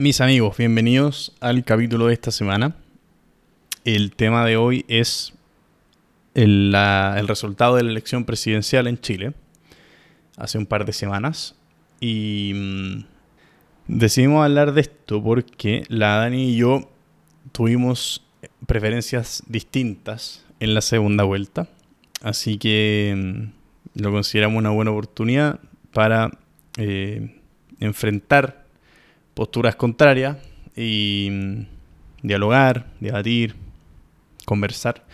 Mis amigos, bienvenidos al capítulo de esta semana. El tema de hoy es el, resultado de la elección presidencial en Chile hace un par de semanas. Y mmm, decidimos hablar de esto porque la Dani y yo tuvimos preferencias distintas en la segunda vuelta. Así que mmm, lo consideramos una buena oportunidad para eh, enfrentar posturas contrarias y mmm, dialogar, debatir, conversar.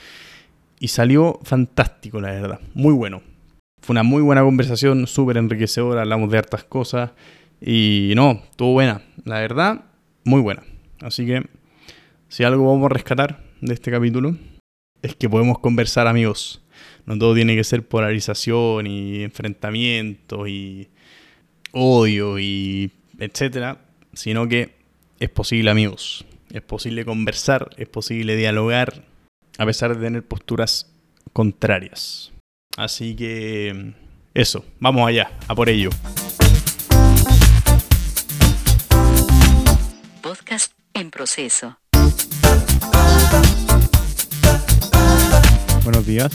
Y salió fantástico, la verdad. Muy bueno. Fue una muy buena conversación, súper enriquecedora, hablamos de hartas cosas. Y no, estuvo buena. La verdad, muy buena. Así que, si algo vamos a rescatar de este capítulo, es que podemos conversar, amigos. No todo tiene que ser polarización y enfrentamiento y odio y etcétera, sino que es posible, amigos. Es posible conversar, es posible dialogar, a pesar de tener posturas contrarias. Así que eso, vamos allá, a por ello. Podcast en proceso. Buenos días.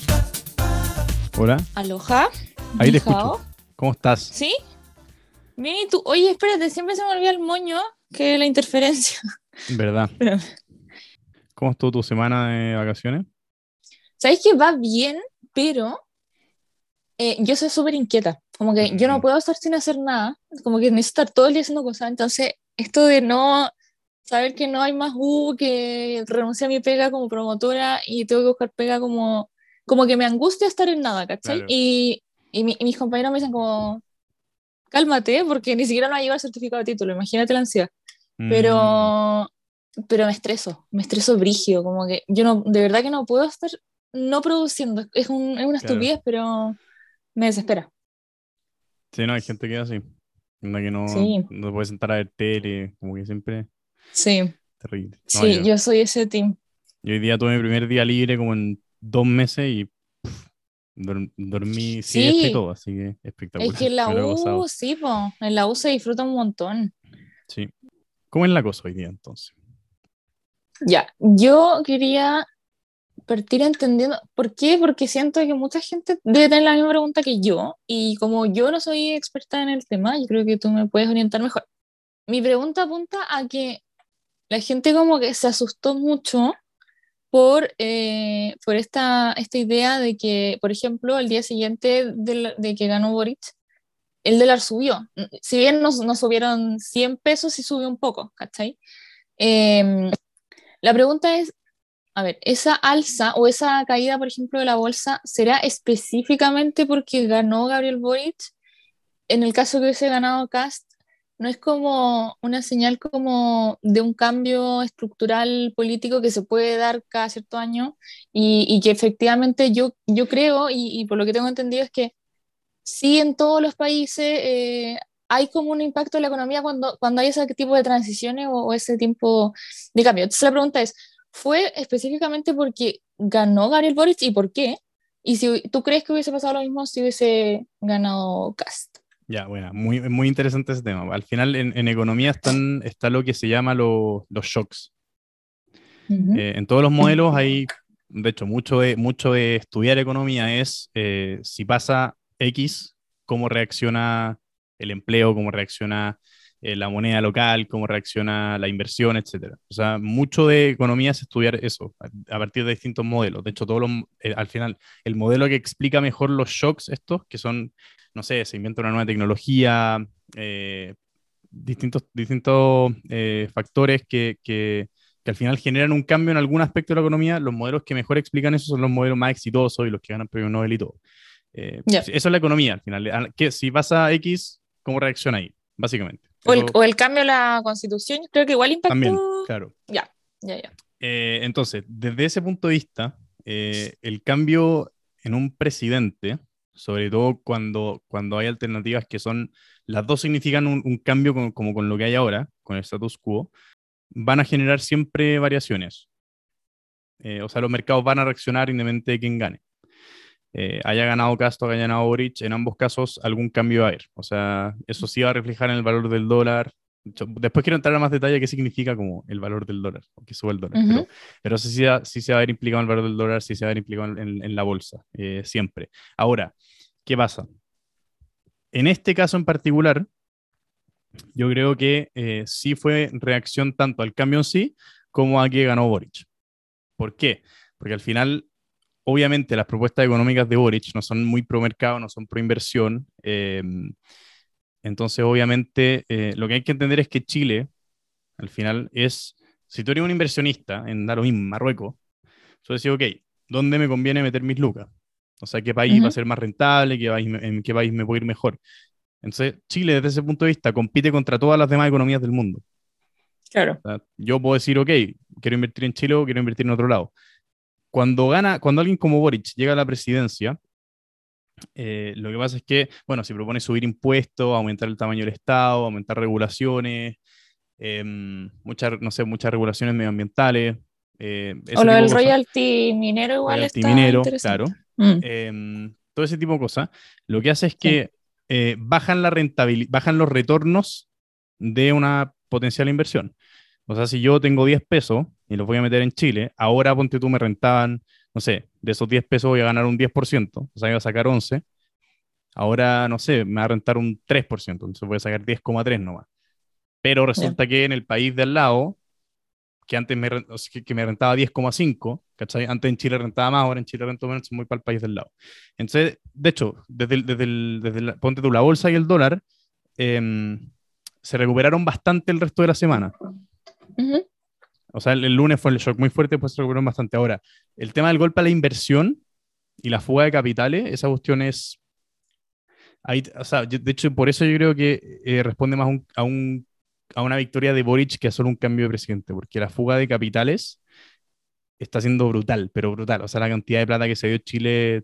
Hola. Aloha. Ahí te escucho. ¿Cómo estás? ¿Sí? ¿Y tú? Oye, espérate, siempre se me olvida el moño que la interferencia. ¿Verdad? Espérame. ¿Cómo estuvo tu semana de vacaciones? ¿Sabes que va bien? Pero eh, yo soy súper inquieta. Como que yo no Mm. puedo estar sin hacer nada. Como que necesito estar todo el día haciendo cosas. Entonces, esto de no saber que no hay más U, que renuncié a mi pega como promotora y tengo que buscar pega como, como que me angustia estar en nada, ¿cachai? Claro. Y, y, mi- y mis compañeros me dicen como, cálmate, porque ni siquiera nos ha llegado el certificado de título, imagínate la ansiedad. Mm, Pero, pero me estreso, me estreso brígido, como que yo no, de verdad que no puedo estar no produciendo, es, un- es una Claro. estupidez, pero me desespera. Sí, no, hay gente que es así. Que no, Sí. no puede sentar a ver tele, como que siempre Sí, terrible. No, sí, yo, yo soy ese team. yo hoy día tuve mi primer día libre como en dos meses y dormí siesta y Sí. todo, así que espectacular. Es que en la. U, sí, po, en la U se disfruta un montón. Sí. ¿Cómo es la cosa hoy día entonces? Ya, yo quería partir entendiendo, ¿por qué? Porque siento que mucha gente debe tener la misma pregunta que yo, y como yo no soy experta en el tema, yo creo que tú me puedes orientar mejor. Mi pregunta apunta a que la gente como que se asustó mucho por, eh, por esta, esta idea de que, por ejemplo, al día siguiente del- de, que ganó Boric, el dólar subió. Si bien nos, nos subieron 100 pesos, sí subió un poco, ¿cachai? Em, la pregunta es, a ver, esa alza o esa caída, por ejemplo, de la bolsa, ¿será específicamente porque ganó Gabriel Boric? En el caso que hubiese ganado Cast, ¿no es como una señal como de un cambio estructural político que se puede dar cada cierto año y, que efectivamente yo, yo creo, y, por lo que tengo entendido, es que sí en todos los países eh, hay como un impacto en la economía cuando, cuando hay ese tipo de transiciones o, ese tiempo de cambio. Entonces la pregunta es, ¿fue específicamente porque ganó Gabriel Boric y por qué? Y si tú crees que hubiese pasado lo mismo si hubiese ganado Cast. Ya, bueno, muy, muy interesante ese tema. Al final en, en economía están, está lo que se llama lo- los shocks. Eh, en todos los modelos hay, de hecho, mucho de, mucho de estudiar economía es eh, si pasa X, cómo reacciona el empleo, cómo reacciona eh, la moneda local, cómo reacciona la inversión, etcétera. O sea, mucho de economía es estudiar eso a, a partir de distintos modelos. De hecho, todos los, eh, al final, el modelo que explica mejor los shocks estos, que son, no sé, se inventa una nueva tecnología, eh, distintos, distintos eh, factores que, que, que al final generan un cambio en algún aspecto de la economía, los modelos que mejor explican eso son los modelos más exitosos y los que ganan premio Nobel y todo. Eh, Ya. Eso es la economía al final. Ah, Que si pasa X, ¿cómo reacciona ahí? Básicamente. O el, Eso o el cambio a la constitución, creo que igual impactó. también, claro. Ya, ya, ya. Eh, entonces, desde ese punto de vista, eh, el cambio en un presidente, sobre todo cuando, cuando hay alternativas que son, las dos significan un, un cambio con- como con lo que hay ahora, con el status quo, van a generar siempre variaciones. Eh, o sea, los mercados van a reaccionar independientemente de quién gane. Eh, haya ganado Castro, haya ganado Boric, en ambos casos algún cambio va a haber. O sea, eso sí va a reflejar en el valor del dólar, Después quiero entrar a más detalle qué significa como el valor del dólar, o que sube el dólar. Pero, pero sí, se va- sí se va a ver implicado el valor del dólar, sí se va a ver implicado en, en la bolsa, eh, siempre. Ahora, ¿qué pasa? En este caso en particular, yo creo que eh, sí fue reacción tanto al cambio en sí como a que ganó Boric. ¿Por qué? Porque al final, obviamente, las propuestas económicas de Boric no son muy pro mercado, no son pro inversión. eh, entonces, obviamente, eh, lo que hay que entender es que Chile, al final, es, si tú eres un inversionista en da lo mismo, Marruecos, tú decís, ok, ¿dónde me conviene meter mis lucas? O sea, ¿qué país va a ser más rentable? ¿Qué país, ¿En qué país me puedo ir mejor? Entonces, Chile, desde ese punto de vista, compite contra todas las demás economías del mundo. Claro. O sea, yo puedo decir, ok, quiero invertir en Chile o quiero invertir en otro lado. Cuando gana, cuando alguien como Boric llega a la presidencia, eh, lo que pasa es que, bueno, si propone subir impuestos, aumentar el tamaño del Estado, aumentar regulaciones, em, muchas, no sé, muchas regulaciones medioambientales. eh, O lo de del royalty minero igual Royalty está minero, claro. Mm, em, todo ese tipo de cosas, lo que hace es que eh, bajan, la rentabilidad, bajan los retornos de una potencial inversión. O sea, si yo tengo 10 pesos y los voy a meter en Chile, ahora ponte tú me rentaban, no sé, de esos 10 pesos voy a ganar un 10%, o sea, iba a sacar 11. Ahora, no sé, me va a rentar un 3%, entonces voy a sacar 10,3 nomás. Pero resulta que en el país de al lado, que antes me, que, me rentaba 10,5, ¿cachai? Antes en Chile rentaba más, ahora en Chile rento menos, muy para el país del lado. Entonces, de hecho, desde, el- desde, el- desde la- ponte tú la bolsa y el dólar, em, se recuperaron bastante el resto de la semana. ujú. O sea, el, el lunes fue el shock muy fuerte, pues se recuperaron bastante. Ahora, el tema del golpe a la inversión y la fuga de capitales, esa cuestión es... ahí- o sea, yo- de hecho, por eso yo creo que eh, responde más un- a, un, a una victoria de Boric que a solo un cambio de presidente, porque la fuga de capitales está siendo brutal, pero brutal. O sea, la cantidad de plata que se dio Chile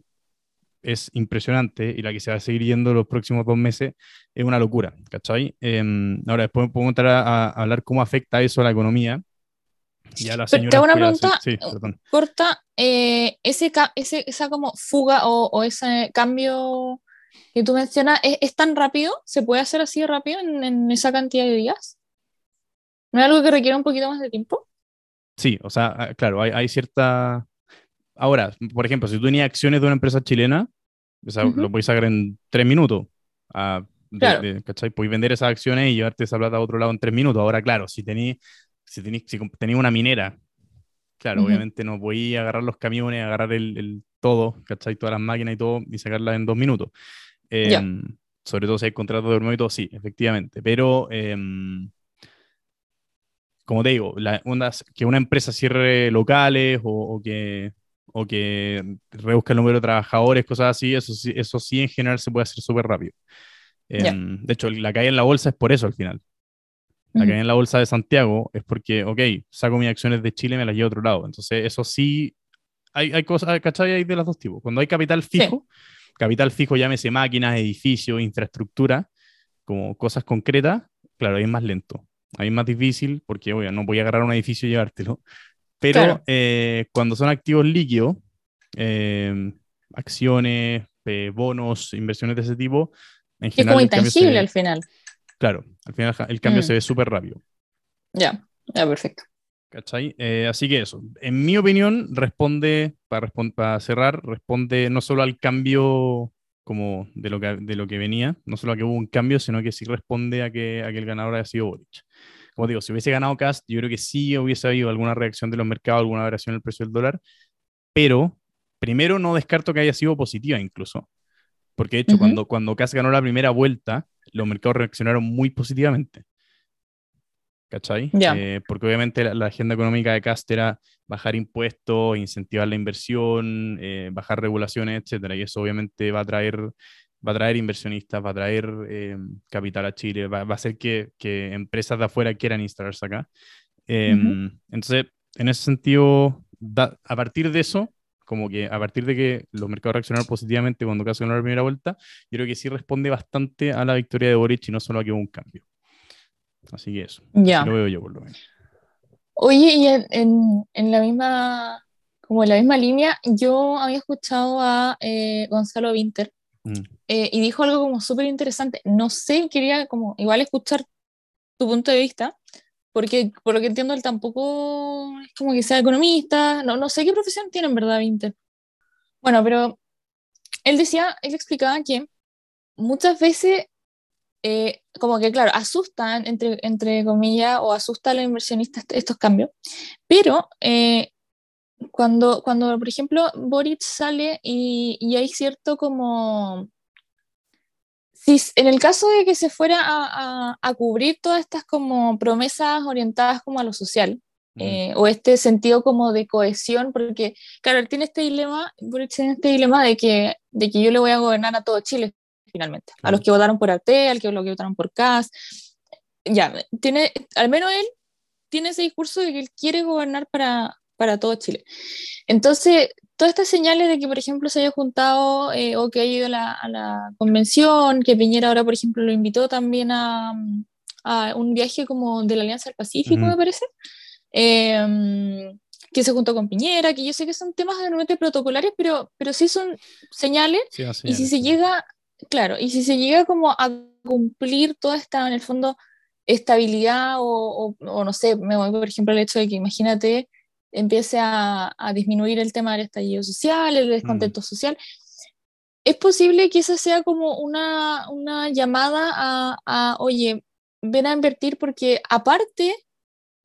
es impresionante y la que se va a seguir yendo los próximos dos meses es una locura, ¿cachai? Em, ahora, después podemos entrar a, a hablar cómo afecta eso a la economía. Y a la Pero una pregunta. Sí. Corta, eh, ese, ese, esa como fuga o, o ese cambio que tú mencionas, ¿es, es tan rápido? ¿Se puede hacer así rápido en, en esa cantidad de días? ¿No es algo que requiere un poquito más de tiempo? Sí, o sea, ah, claro, hay, hay cierta... Ahora, por ejemplo, si tú tenías acciones de una empresa chilena, o sea, Ujú. lo podéis sacar en tres minutos. ah, de- Claro. de- ¿cachai? Podéis vender esas acciones y llevarte esa plata a otro lado en tres minutos. Ahora, claro, si tenéis si tenéis si una minera, claro, Ujú. obviamente no podéis agarrar los camiones, agarrar el, el todo, ¿cachai? Todas las máquinas y todo y sacarlas en dos minutos. Ya. Em, sobre todo si hay contratos de hormigón y todo, sí, efectivamente. Pero, em, como te digo, la, unas- que una empresa cierre locales o, o que, o que reduzca el número de trabajadores, cosas así, eso sí, eso sí en general se puede hacer súper rápido. Ya. Em, De hecho, la caída en la bolsa es por eso al final. La Ujú. caída en la bolsa de Santiago es porque, ok, saco mis acciones de Chile y me las llevo a otro lado. Entonces, eso sí, hay, hay cosas, ¿cachai? Hay de los dos tipos. Cuando hay capital fijo, capital fijo llámese máquinas, edificios, infraestructura, como cosas concretas, claro, ahí es más lento. Ahí es más difícil porque, oye, no voy a agarrar un edificio y llevártelo. Pero Claro. eh, cuando son activos líquidos, eh, acciones, eh, bonos, inversiones de ese tipo, en Que es como general cambio se- intangible al final. Claro, al final el cambio Mm. se ve súper rápido. Ya, ya, perfecto. ¿Cachai? Eh, así que eso, en mi opinión, responde, para, respon- para cerrar, responde no solo al cambio como de lo, que, de lo que venía, no solo a que hubo un cambio, sino que sí responde a que, a que el ganador haya sido Boric. Como digo, si hubiese ganado Cast, yo creo que sí hubiese habido alguna reacción de los mercados, alguna variación en el precio del dólar, pero primero no descarto que haya sido positiva incluso, porque de hecho Ujú. cuando, cuando Cast ganó la primera vuelta, los mercados reaccionaron muy positivamente. ¿Cachai? Ya. Eh, porque obviamente la, la agenda económica de Cast era bajar impuestos, incentivar la inversión, eh, bajar regulaciones, etcétera. Y eso obviamente va a traer, va a traer inversionistas, va a traer eh, capital a Chile, va, va a hacer que, que empresas de afuera quieran instalarse acá. Eh, Ujú. Entonces, en ese sentido, da- a partir de eso, como que a partir de que los mercados reaccionaron positivamente cuando casi ganó la primera vuelta, yo creo que sí responde bastante a la victoria de Boric y no solo a que hubo un cambio. Así que eso, Ya. así lo veo yo por lo menos. Oye, y en, en- en la misma, como en la misma línea, yo había escuchado a eh, Gonzalo Winter Mm. eh, y dijo algo como súper interesante. No sé, quería como igual escuchar tu punto de vista, porque por lo que entiendo él tampoco es como que sea economista, no, no sé qué profesión tiene en verdad Vinter. Bueno, pero él decía, él explicaba que muchas veces, eh, como que claro, asustan, entre, entre comillas, o asusta a los inversionistas estos cambios, pero eh, cuando, cuando, por ejemplo, Boric sale y, y hay cierto como si en el caso de que se fuera a, a, cubrir todas estas como promesas orientadas como a lo social, eh, o este sentido como de cohesión, porque claro, él tiene este dilema, tiene este dilema de que, de que yo le voy a gobernar a todo Chile finalmente, a los que votaron por AT, al que, los que votaron por CAS, ya, tiene, al menos él tiene ese discurso de que él quiere gobernar para, para todo Chile. Entonces, todas estas señales de que, por ejemplo, se haya juntado eh, o que haya ido a la, convención, que Piñera ahora, por ejemplo, lo invitó también a, a un viaje como de la Alianza del Pacífico, me parece, em, que se juntó con Piñera, que yo sé que son temas realmente protocolares, pero, pero sí son señales, y si se llega, claro, y si se llega como a cumplir toda esta, en el fondo, estabilidad o, o, no sé, me voy por ejemplo el hecho de que imagínate empiece a, disminuir el tema del estallido social, el descontento mm. social. Es posible que esa sea como una, llamada a, oye, ven a invertir porque aparte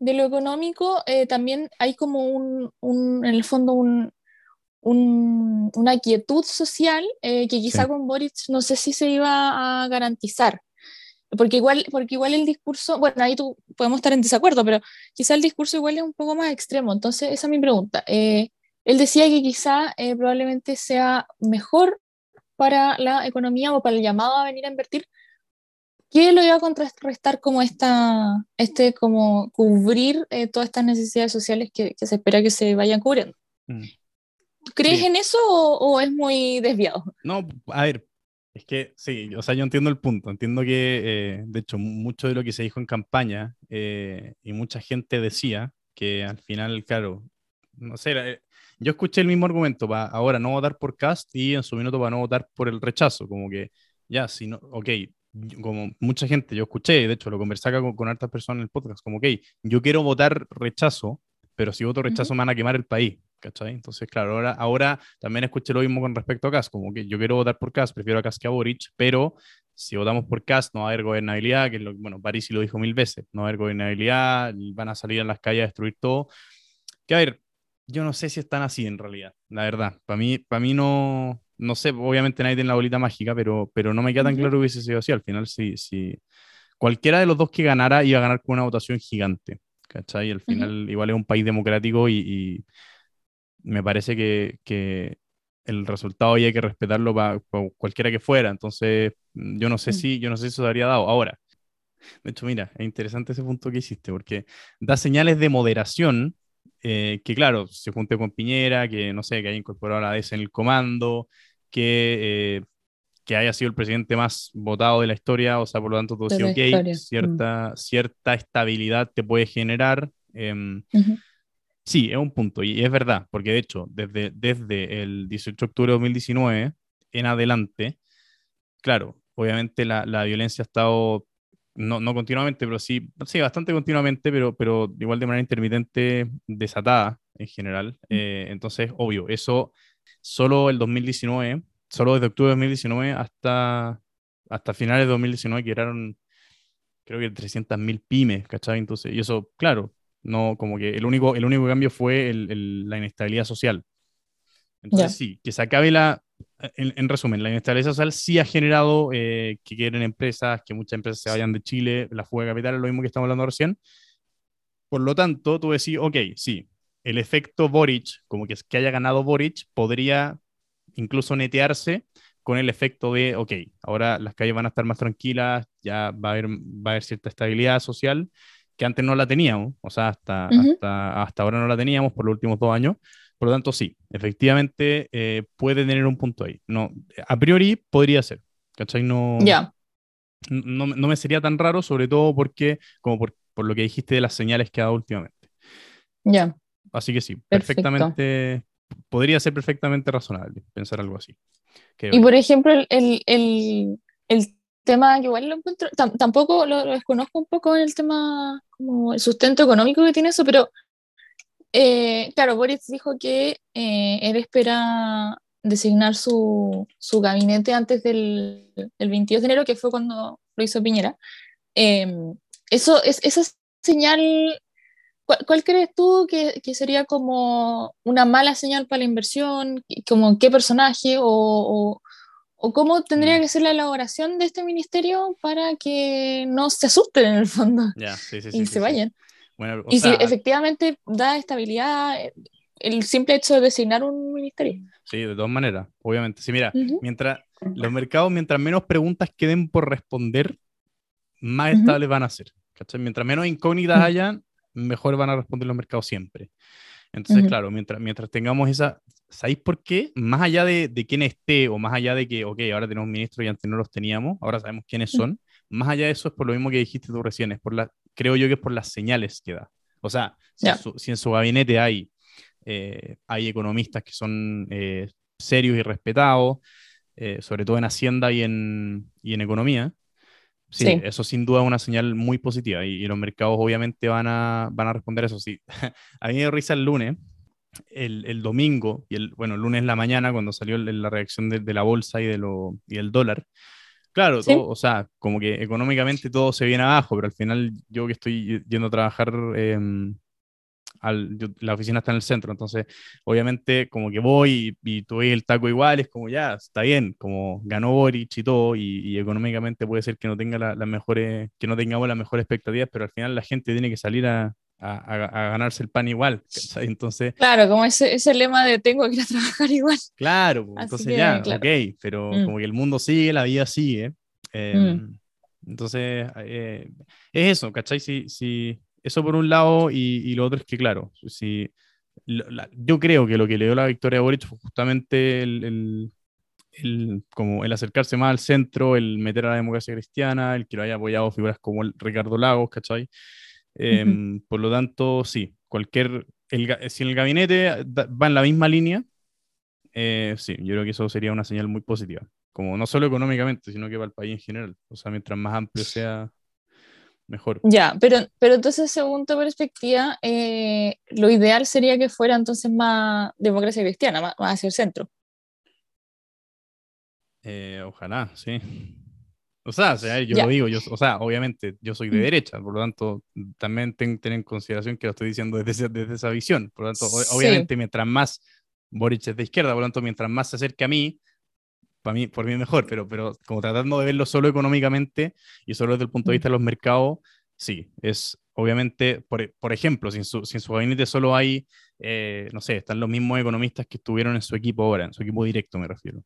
de lo económico, eh, también hay como un, en el fondo, un, una quietud social eh, que quizá con Boric no sé si se iba a garantizar porque igual, porque igual el discurso, bueno, ahí tú podemos estar en desacuerdo, pero quizá el discurso igual es un poco más extremo. Entonces, esa es mi pregunta. Eh, él decía que quizá eh, probablemente sea mejor para la economía o para el llamado a venir a invertir. ¿Qué lo iba a contrarrestar como esta, este, como cubrir eh, todas estas necesidades sociales que, se espera que se vayan cubriendo? Mm. ¿Crees en eso o, o, es muy desviado? No, a ver, es que sí, o sea, yo entiendo el punto. Entiendo que, eh, de hecho, mucho de lo que se dijo en campaña eh, y mucha gente decía que al final, claro, no sé, eh, yo escuché el mismo argumento para ahora no votar por Cast y en su minuto para no votar por el rechazo. Como que, ya, si no, ok, como mucha gente, yo escuché, de hecho, lo conversé acá con, con hartas personas en el podcast, como, ok, yo quiero votar rechazo, pero si voto rechazo me van a quemar el país. ¿Cachai? Entonces, claro, ahora, ahora también escuché lo mismo con respecto a Cas, como que yo quiero votar por Cas, prefiero a Cas que a Boric, pero si votamos por Cas no va a haber gobernabilidad, que lo, bueno, París lo dijo mil veces, no va a haber gobernabilidad, van a salir a las calles a destruir todo. Que a ver, yo no sé si están así en realidad, la verdad. Para mí, para mí no, no sé, obviamente nadie tiene la bolita mágica, pero, pero no me queda tan claro que hubiese sido así. Al final, sí, sí. Cualquiera de los dos que ganara iba a ganar con una votación gigante, ¿cachai? Al final, igual es un país democrático y me parece que, que el resultado hay que respetarlo para, cualquiera que fuera. Entonces, mm, yo no sé mm. si, yo no sé si eso se habría dado. Ahora, de hecho, mira, es interesante ese punto que hiciste, porque da señales de moderación, eh, que claro, se junte con Piñera, que no sé, que haya incorporado a la DS en el comando, que, eh, que haya sido el presidente más votado de la historia, o sea, por lo tanto, todo sí, ok, mm. cierta, cierta estabilidad te puede generar. Em, Sí, es un punto, y es verdad, porque de hecho, desde, desde el 18 de octubre de 2019 en adelante, claro, obviamente la, la violencia ha estado, no, no, continuamente, pero sí, sí, bastante continuamente, pero, pero igual de manera intermitente, desatada en general. Mm. Eh, entonces, obvio, eso solo el 2019, solo desde octubre de 2019 hasta, hasta finales de 2019, que eran, creo que 300.000 pymes, ¿cachai? Entonces, y eso, claro, no, como que el único, el único cambio fue el, la inestabilidad social. Entonces, sí, que se acabe la. En, resumen, la inestabilidad social sí ha generado eh, que quieren empresas, que muchas empresas se vayan de Chile, la fuga de capital lo mismo que estamos hablando recién. Por lo tanto, tú decís, ok, sí, el efecto Boric, como que, que haya ganado Boric, podría incluso netearse con el efecto de, ok, ahora las calles van a estar más tranquilas, ya va a haber, va a haber cierta estabilidad social que antes no la teníamos, o sea, hasta, hasta, hasta, ahora no la teníamos por los últimos dos años. Por lo tanto, sí, efectivamente eh, puede tener un punto ahí. No, a priori podría ser, ¿cachai? No, no, no, me sería tan raro, sobre todo porque, como por, por, lo que dijiste de las señales que ha dado últimamente. Ya. Así que sí, perfectamente, podría ser perfectamente razonable pensar algo así. y por ejemplo, el, el, el tema que igual lo encuentro, tam- tampoco lo, lo desconozco un poco el tema como el sustento económico que tiene eso, pero eh, claro, Boris dijo que eh, él espera designar su, su gabinete antes del, del 22 de enero, que fue cuando lo hizo Piñera. Eh, eso, es, esa señal, ¿cuál, cuál crees tú que, que sería como una mala señal para la inversión? ¿Como qué personaje o, o, o cómo tendría Mm. que ser la elaboración de este ministerio para que no se asusten en el fondo sí, sí, y sí, se vayan? Bueno, Y sea, si efectivamente da estabilidad eh, el simple hecho de designar un ministerio. sí, de todas maneras, obviamente. Sí, mira, Ujú. mientras los mercados, mientras menos preguntas queden por responder, más Ujú. estables van a ser. ¿cachai? Mientras menos incógnitas Ujú. hayan, mejor van a responder los mercados siempre. Entonces, Ujú. claro, mientras, mientras tengamos esa... ¿Sabéis por qué? Más allá de, de quién esté o más allá de que, ok, ahora tenemos ministros y antes no los teníamos, ahora sabemos quiénes son, más allá de eso es por lo mismo que dijiste tú recién, es por la, creo yo que es por las señales que da. O sea, si, Ya. en, su, si en su gabinete hay, eh, hay economistas que son eh, serios y respetados, eh, sobre todo en Hacienda y en, y en economía, sí, Sí. eso sin duda es una señal muy positiva y, y los mercados obviamente van a, van a responder eso. Sí. a mí me dio risa el lunes, el, el domingo, y el, bueno, el lunes en la mañana cuando salió el- la reacción de, de la bolsa y, de lo, y del dólar. Claro, Sí. todo, o sea, como que económicamente todo se viene abajo, pero al final yo que estoy yendo a trabajar, em, al, yo- la oficina está en el centro, entonces obviamente como que voy y, y tú ves el taco igual, es como ya, está bien, como ganó Boric y todo, y, y económicamente puede ser que no tenga la- las mejores, que no tengamos las mejores expectativas, pero al final la gente tiene que salir a, a- a- a ganarse el pan igual, ¿cachai? Entonces, Claro, como ese, ese llema de tengo que ir a trabajar igual. claro, Así entonces que, ya, claro. ok, pero Mm. como que el mundo sigue, la vida sigue. em, Entonces, eh, es eso, ¿cachai? Si, si, eso por un lado, y, y lo otro es que, claro, si, la- yo creo que lo que le dio la victoria a Boric fue justamente el, el- el- como el acercarse más al centro, el meter a la democracia cristiana, el que lo haya apoyado figuras como el Ricardo Lagos, ¿cachai? Em, Por lo tanto, sí, cualquier, el si en el gabinete va en la misma línea, eh, sí, yo creo que eso sería una señal muy positiva, como no solo económicamente, sino que para el país en general. O sea, mientras más amplio sea, mejor. Ya, pero, pero entonces, según tu perspectiva, eh, lo ideal sería que fuera entonces más democracia cristiana, más, más hacia el centro. Eh, ojalá, sí. O sea, o sea, yo Ya. lo digo, yo, o sea, obviamente yo soy de Mm. derecha, por lo tanto, también ten, ten en consideración que lo estoy diciendo desde, ese- desde esa visión. Por lo tanto, o- Sí. obviamente, mientras más Boric es de izquierda, por lo tanto, mientras más se acerque a mí, para mí, por mí mejor, pero, pero como tratando de verlo solo económicamente y solo desde el punto de vista de los mercados, sí, es obviamente, por, por ejemplo, si en, su, si en su gabinete solo hay, eh, no sé, están los mismos economistas que estuvieron en su equipo ahora, en su equipo directo me refiero.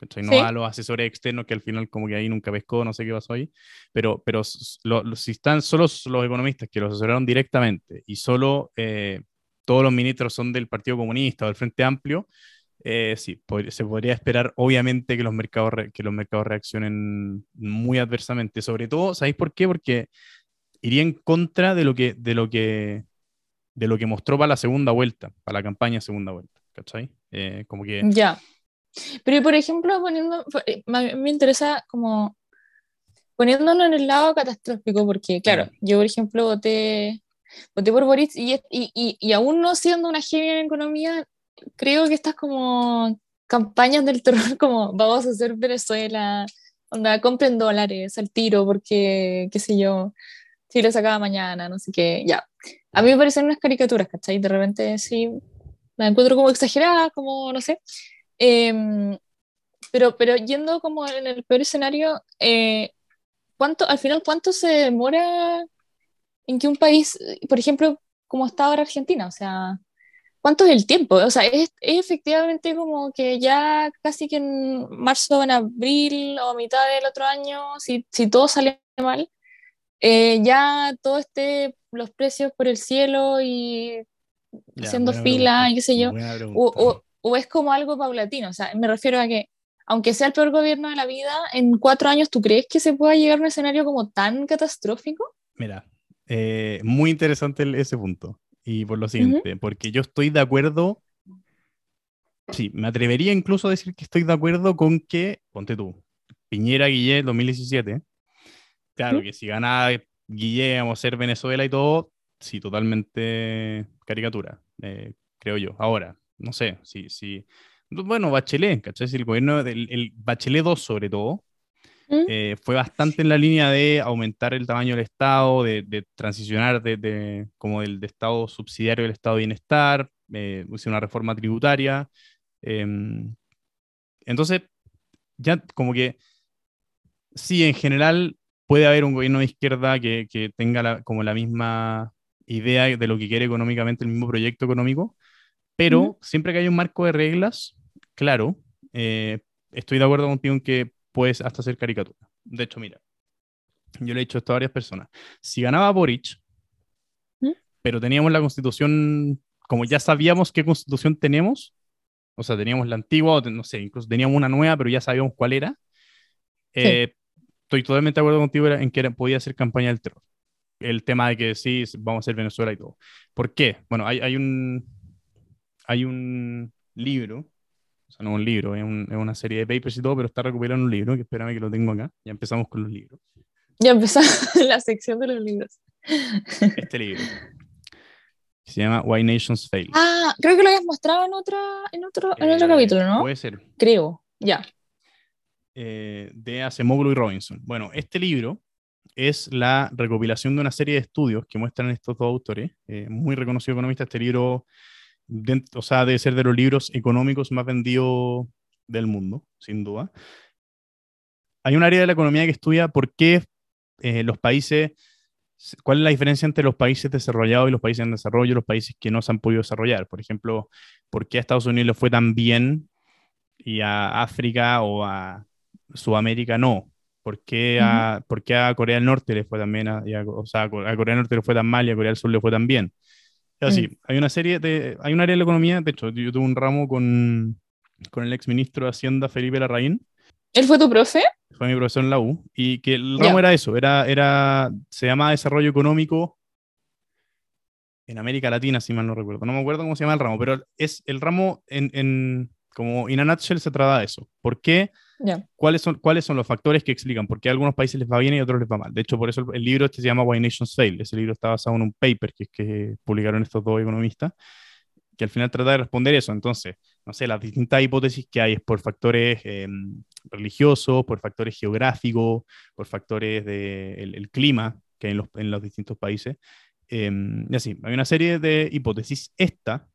¿cachai? No Sí. a los asesores externos que al final como que ahí nunca pescó, no sé qué pasó ahí, pero, pero lo- lo- si están solo los economistas que los asesoraron directamente y solo eh, todos los ministros son del Partido Comunista o del Frente Amplio, eh, sí, pod- se podría esperar obviamente que los mercados, que los mercados reaccionen muy adversamente, sobre todo, ¿sabéis por qué? Porque iría en contra de lo que, de lo que, de lo que mostró para la segunda vuelta, para la campaña segunda vuelta, ¿cachai? Eh, como que... Ya. Pero, por ejemplo, poniendo, eh, me interesa como poniéndonos en el lado catastrófico, porque, claro, yo, por ejemplo, voté, voté por Boris y, y, y, y aún no siendo una genia en economía, creo que estas como campañas del terror, como vamos a hacer Venezuela, onda, compren dólares al tiro, porque, qué sé yo, Chile sacaba mañana, no sé qué, ya. A mí me parecen unas caricaturas, ¿cachai? De repente sí, las encuentro como exageradas, como, no sé. Em, pero, pero yendo como en el peor escenario, eh, ¿cuánto, al final, cuánto se demora en que un país, eh, por ejemplo, como está ahora Argentina? O sea, ¿cuánto es el tiempo? O sea, es, es efectivamente como que ya casi que en marzo, en abril o a mitad del otro año, si, si todo sale mal, eh, ya todo esté los precios por el cielo y Ya, haciendo fila y qué sé yo. O, o- o es como algo paulatino, o sea, me refiero a que, aunque sea el peor gobierno de la vida, en cuatro años, ¿tú crees que se pueda llegar a un escenario como tan catastrófico? Mira, eh, muy interesante ese punto. Y por lo siguiente, porque yo estoy de acuerdo, sí, me atrevería incluso a decir que estoy de acuerdo con que, ponte tú, Piñera Guillé 2017. Claro ¿Mm? que si gana Guillé, vamos a ser Venezuela y todo, sí, totalmente caricatura, eh, creo yo. Ahora, no sé, si, si, bueno, Bachelet, ¿cachai? Si el gobierno, del el Bachelet 2 sobre todo, ¿Mm? eh, fue bastante en la línea de aumentar el tamaño del Estado, de, de transicionar de, de- como del de Estado subsidiario del Estado de bienestar, eh, una reforma tributaria. em, entonces, ya como que sí, en general puede haber un gobierno de izquierda que, que tenga la- como la misma idea de lo que quiere económicamente, el mismo proyecto económico, pero siempre que hay un marco de reglas, claro, eh, estoy de acuerdo contigo en que puedes hasta hacer caricatura. De hecho, mira, yo le he dicho esto a varias personas. Si ganaba Boric, ¿Mm? pero teníamos la constitución, como ya sabíamos qué constitución tenemos, o sea, teníamos la antigua, o no sé, incluso teníamos una nueva, pero ya sabíamos cuál era, eh, estoy totalmente de acuerdo contigo en que era- podía ser campaña del terror. El tema de que sí, vamos a ser Venezuela y todo. ¿Por qué? Bueno, hay, hay un, hay un libro, o sea, no un libro, es, un- es una serie de papers y todo, pero está recopilado en un libro, que espérame que lo tengo acá. Ya empezamos con los libros. Ya empezamos la sección de los libros. Este libro, que se llama Why Nations Fail. Ah, creo que lo habías mostrado en, otra, en, otro, en otro Eh, capítulo, ¿no? Puede ser. Creo, ya. eh, de Acemoglu y Robinson. Bueno, este libro es la recopilación de una serie de estudios que muestran estos dos autores, eh, muy reconocido economista. Este libro, de- o sea, debe ser de los libros económicos más vendidos del mundo, sin duda. Hay un área de la economía que estudia por qué eh, los países, cuál es la diferencia entre los países desarrollados y los países en desarrollo, los países que no se han podido desarrollar. Por ejemplo, por qué a Estados Unidos le fue tan bien y a África o a Sudamérica no. ¿Por qué a, por qué a Corea del Norte le fue tan bien? A, a- o sea, a Corea del Norte le fue tan mal y a Corea del Sur le fue tan bien. Es así, hay una serie de, hay un área de la economía, de hecho, yo tuve un ramo con, con el ex ministro de Hacienda, Felipe Larraín, ¿Él fue tu profe? fue mi profesor en la U, y que el Ya. ramo era eso, era, era, se llama Desarrollo Económico en América Latina, si mal no recuerdo. No me acuerdo cómo se llama el ramo, pero es el ramo en, en como in a nutshell se trata de eso. ¿Por qué? Ya. ¿Cuáles son, ¿Cuáles son los factores que explican por qué a algunos países les va bien y a otros les va mal? De hecho, por eso el, el libro este se llama Why Nations Fail. Ese libro está basado en un paper que, que publicaron estos dos economistas, que al final trata de responder eso. Entonces, no sé, las distintas hipótesis que hay es por factores eh, religiosos, por factores geográficos, por factores del el clima que hay en los, en los distintos países. Eh, y así, hay una serie de hipótesis. Esta,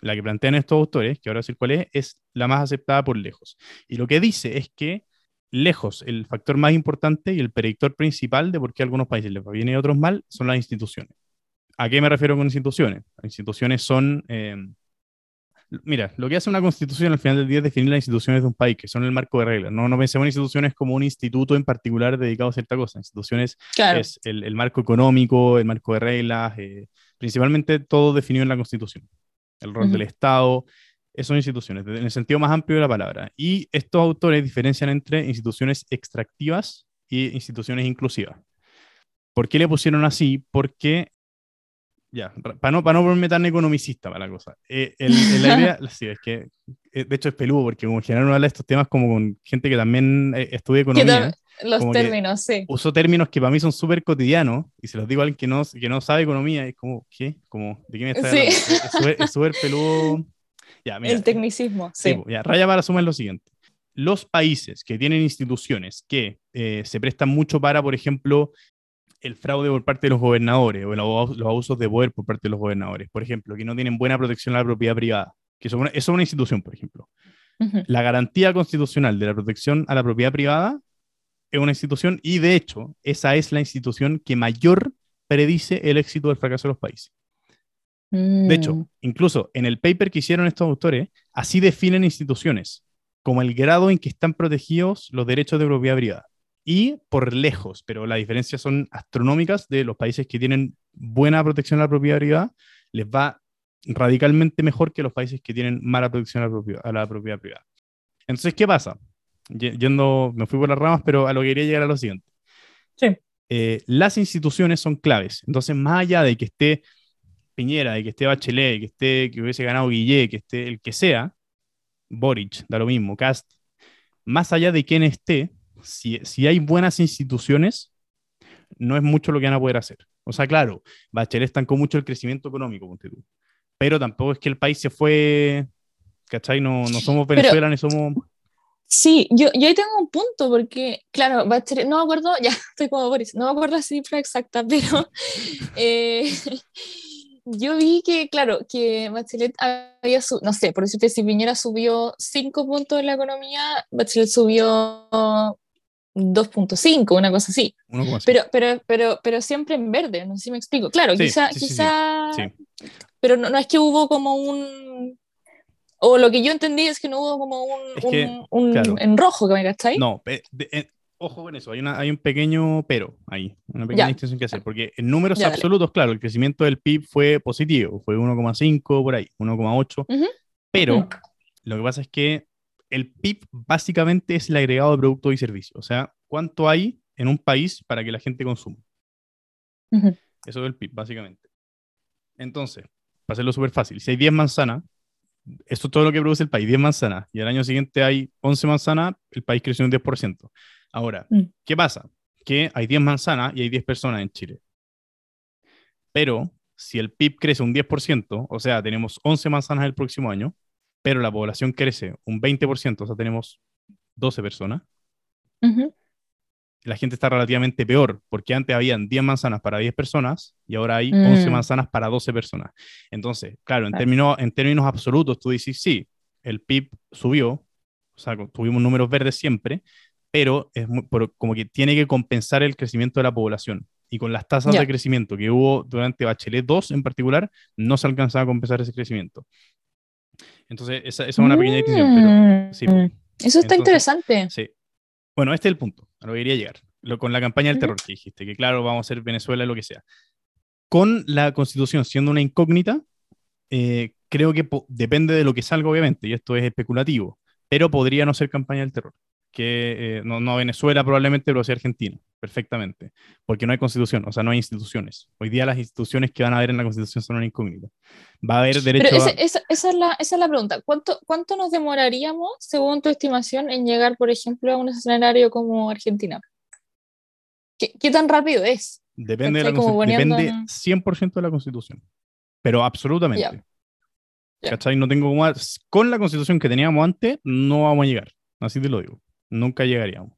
la que plantean estos autores, que ahora voy a decir cuál es, es la más aceptada por lejos. Y lo que dice es que lejos el factor más importante y el predictor principal de por qué a algunos países les va bien y a otros mal son las instituciones. ¿A qué me refiero con instituciones? Las instituciones son... eh, mira, lo que hace una constitución al final del día es definir las instituciones de un país, que son el marco de reglas. No, no pensemos en instituciones como un instituto en particular dedicado a cierta cosa. Instituciones Claro. es el, el marco económico, el marco de reglas, eh, principalmente todo definido en la Constitución. El rol Ujú. del Estado, son instituciones, en el sentido más amplio de la palabra. Y estos autores diferencian entre instituciones extractivas y instituciones inclusivas. ¿Por qué le pusieron así? Porque, ya, para no, para no ponerme tan economicista para la cosa, eh, el- el- idea, sí, es que, eh, de hecho es peludo, porque como en general uno habla de estos temas como con gente que también eh, estudia ¿Qué economía? Los como términos, sí. uso términos que para mí son súper cotidianos y se los digo a alguien que no, que no sabe economía y es como, ¿qué? Como, ¿De qué me estás Sí. hablando? Es es súper- es peludo. Ya, mira, El tecnicismo, sí, ya, raya para sumar lo siguiente. Los países que tienen instituciones que eh, se prestan mucho para, por ejemplo, el fraude por parte de los gobernadores o los abusos de poder por parte de los gobernadores, por ejemplo, que no tienen buena protección a la propiedad privada, que son una- eso es una institución, por ejemplo. Ujú. La garantía constitucional de la protección a la propiedad privada es una institución y de hecho esa es la institución que mayor predice el éxito del fracaso de los países. De hecho, Mm. incluso en el paper que hicieron estos autores, así definen instituciones, como el grado en que están protegidos los derechos de propiedad privada. Y por lejos, pero las diferencias son astronómicas de los países que tienen buena protección a la propiedad privada, les va radicalmente mejor que los países que tienen mala protección a la propiedad, a la propiedad privada. Entonces, ¿qué pasa? Ye- Yendo, me fui por las ramas, pero a lo que quería llegar a lo siguiente. Sí. Eh, las instituciones son claves. Entonces, más allá de que esté Piñera, de que esté Bachelet, de que esté, que hubiese ganado Guillé, que esté el que sea, Boric, da lo mismo, Cast, más allá de quién esté, si, si hay buenas instituciones, no es mucho lo que van a poder hacer. O sea, claro, Bachelet estancó mucho el crecimiento económico, pero tampoco es que el país se fue, ¿cachai? No, no somos Pero- Venezuela ni somos... Sí, yo, yo ahí tengo un punto, porque, claro, Bachelet, no me acuerdo, ya estoy como Boris, no me acuerdo la cifra exacta, pero eh, yo vi que, claro, que Bachelet había, su- no sé, por decirte, si Piñera subió 5 puntos en la economía, Bachelet subió 2.5, una cosa así. 1,5. Pero, pero, pero, pero siempre en verde, no sé si me explico. Claro, Sí, quizá, sí, quizá, Sí. pero no, no es que hubo como un, o lo que yo entendí es que no hubo como un, Es que, un, un claro. en rojo, que me cachai. No, pe- de- eh, ojo con eso, hay, una, hay un pequeño pero ahí, una pequeña Ya. distinción que hacer, porque en números Ya, dale. absolutos, claro, el crecimiento del PIB fue positivo, fue 1,5 por ahí, 1,8, Ujú. pero Ujú. lo que pasa es que el PIB básicamente es el agregado de productos y servicios, o sea, cuánto hay en un país para que la gente consuma. Ujú. Eso es el PIB, básicamente. Entonces, para hacerlo súper fácil, si hay 10 manzanas, esto es todo lo que produce el país, 10 manzanas, y al año siguiente hay 11 manzanas, el país creció un 10%. Ahora, Mm. ¿qué pasa? Que hay 10 manzanas y hay 10 personas en Chile. Pero si el PIB crece un 10%, o sea, tenemos 11 manzanas el próximo año, pero la población crece un 20%, o sea, tenemos 12 personas, Ujú. La gente está relativamente peor, porque antes habían 10 manzanas para 10 personas y ahora hay 11 Mm. manzanas para 12 personas. Entonces, claro, en, Claro. términos, en términos absolutos, tú dices, sí, el PIB subió, o sea, tuvimos números verdes siempre, pero es muy- por- como que tiene que compensar el crecimiento de la población. Y con las tasas de crecimiento que hubo durante Bachelet 2 en particular, no se alcanzaba a compensar ese crecimiento. Entonces, esa, esa es una pequeña distinción, pero sí, Mm. po. Eso está Entonces- interesante. Sí. Bueno, este es el punto, a lo que quería llegar. Lo, con la campaña del terror que dijiste, que claro, vamos a ser Venezuela, lo que sea. Con la constitución siendo una incógnita, eh, creo que depende de lo que salga, obviamente, y esto es especulativo, pero podría no ser campaña del terror. Que eh, no, no Venezuela probablemente, pero sí Argentina, perfectamente. Porque no hay constitución, o sea, no hay instituciones. Hoy día las instituciones que van a haber en la constitución son una incógnita. Va a haber derecho Pero a... esa, esa es la, esa es la pregunta. ¿Cuánto, ¿Cuánto nos demoraríamos, según tu estimación, en llegar, por ejemplo, a un escenario como Argentina? ¿Qué, qué tan rápido es? Depende, de la depende en- 100% de la constitución. Pero absolutamente. Ya. ¿Cachai? No tengo Con la constitución que teníamos antes, no vamos a llegar. Así te lo digo. Nunca llegaríamos.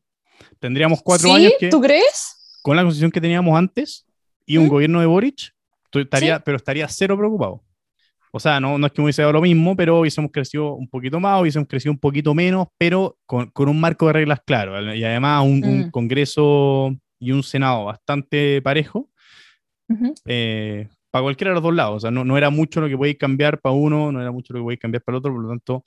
Tendríamos cuatro ¿Sí? años que, ¿Tú crees? con la constitución que teníamos antes y un ¿Mm? gobierno de Boric, estaría, pero estaría cero preocupado. O sea, no, no es que hubiese dado lo mismo, pero hubiésemos crecido un poquito más, hubiésemos crecido un poquito menos, pero con, con un marco de reglas claro. Y además un, un Mm. Congreso y un Senado bastante parejo eh, para cualquiera de los dos lados. O sea, no, no era mucho lo que podéis cambiar para uno, no era mucho lo que podéis cambiar para el otro, por lo tanto,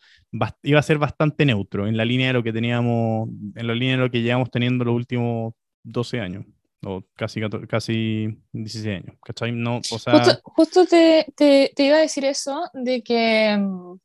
iba a ser bastante neutro en la línea de lo que teníamos, en la línea de lo que llevamos teniendo los últimos 12 años, o casi, 14 casi 16 años. ¿Cachai? No, o sea, Justo, justo te, te- te iba a decir eso, de que, mm,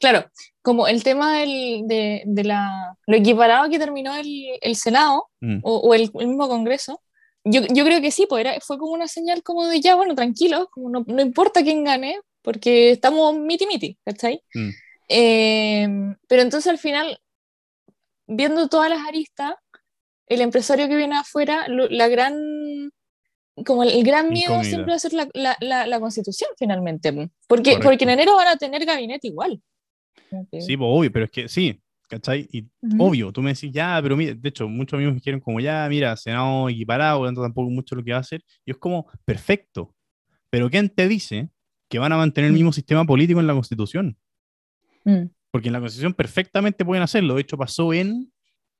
claro, como el tema del, de, de la, lo equiparado que terminó el, el Senado mm, o, o el, el mismo Congreso, yo, yo creo que sí, pues era, fue como una señal como de ya, bueno, tranquilo, como no, no importa quién gane, porque estamos miti-miti, ¿cachai? mm, Eh, pero entonces al final, viendo todas las aristas, el empresario que viene afuera, lo- la gran, como el, el gran miedo Incógnita. siempre va a ser la, la, la, la constitución finalmente, po. porque, Correcto. porque en enero van a tener gabinete igual. Sí, pues, obvio, pero es que sí, ¿cachai? Y obvio, tú me decís, ya, pero mira, de hecho, muchos amigos me dijeron como, ya, mira, Senado equiparado, tanto tampoco mucho lo que va a hacer. Y es como, perfecto, pero ¿quién te dice que van a mantener el Mm. mismo sistema político en la Constitución? Mm. Porque en la Constitución perfectamente pueden hacerlo. De hecho, pasó en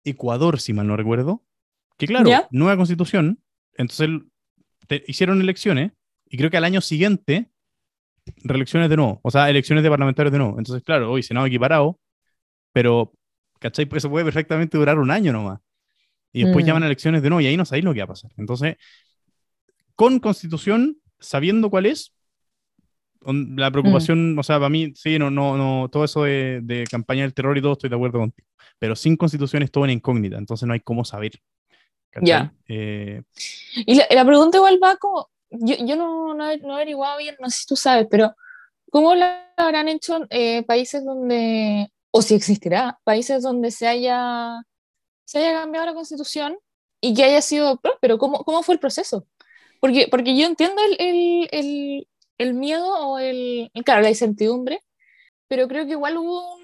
Ecuador, si mal no recuerdo. Que claro, ¿Ya? nueva Constitución, entonces te- hicieron elecciones y creo que al año siguiente, reelecciones de nuevo. O sea, elecciones de parlamentarios de nuevo. Entonces, claro, hoy Senado equiparado, pero, ¿cachai? Pues eso puede perfectamente durar un año nomás. Y después Mm. llaman a elecciones de nuevo y ahí no sabéis lo que va a pasar. Entonces, con constitución, sabiendo cuál es, la preocupación, o sea, para mí, sí, no, no, no, todo eso de, de campaña del terror y todo, estoy de acuerdo contigo. Pero sin constitución es todo en incógnita, entonces no hay cómo saber. Ya. Eh, Y la, la pregunta igual va como, yo, yo no, no, no he averiguado bien, no sé si tú sabes, pero ¿cómo lo habrán hecho eh, países donde, o si existirá, países donde se haya se haya cambiado la constitución y que haya sido próspero. ¿Cómo, cómo fue el proceso? Porque, porque yo entiendo el, el, el, el miedo o el, claro, la incertidumbre, pero creo que igual hubo un,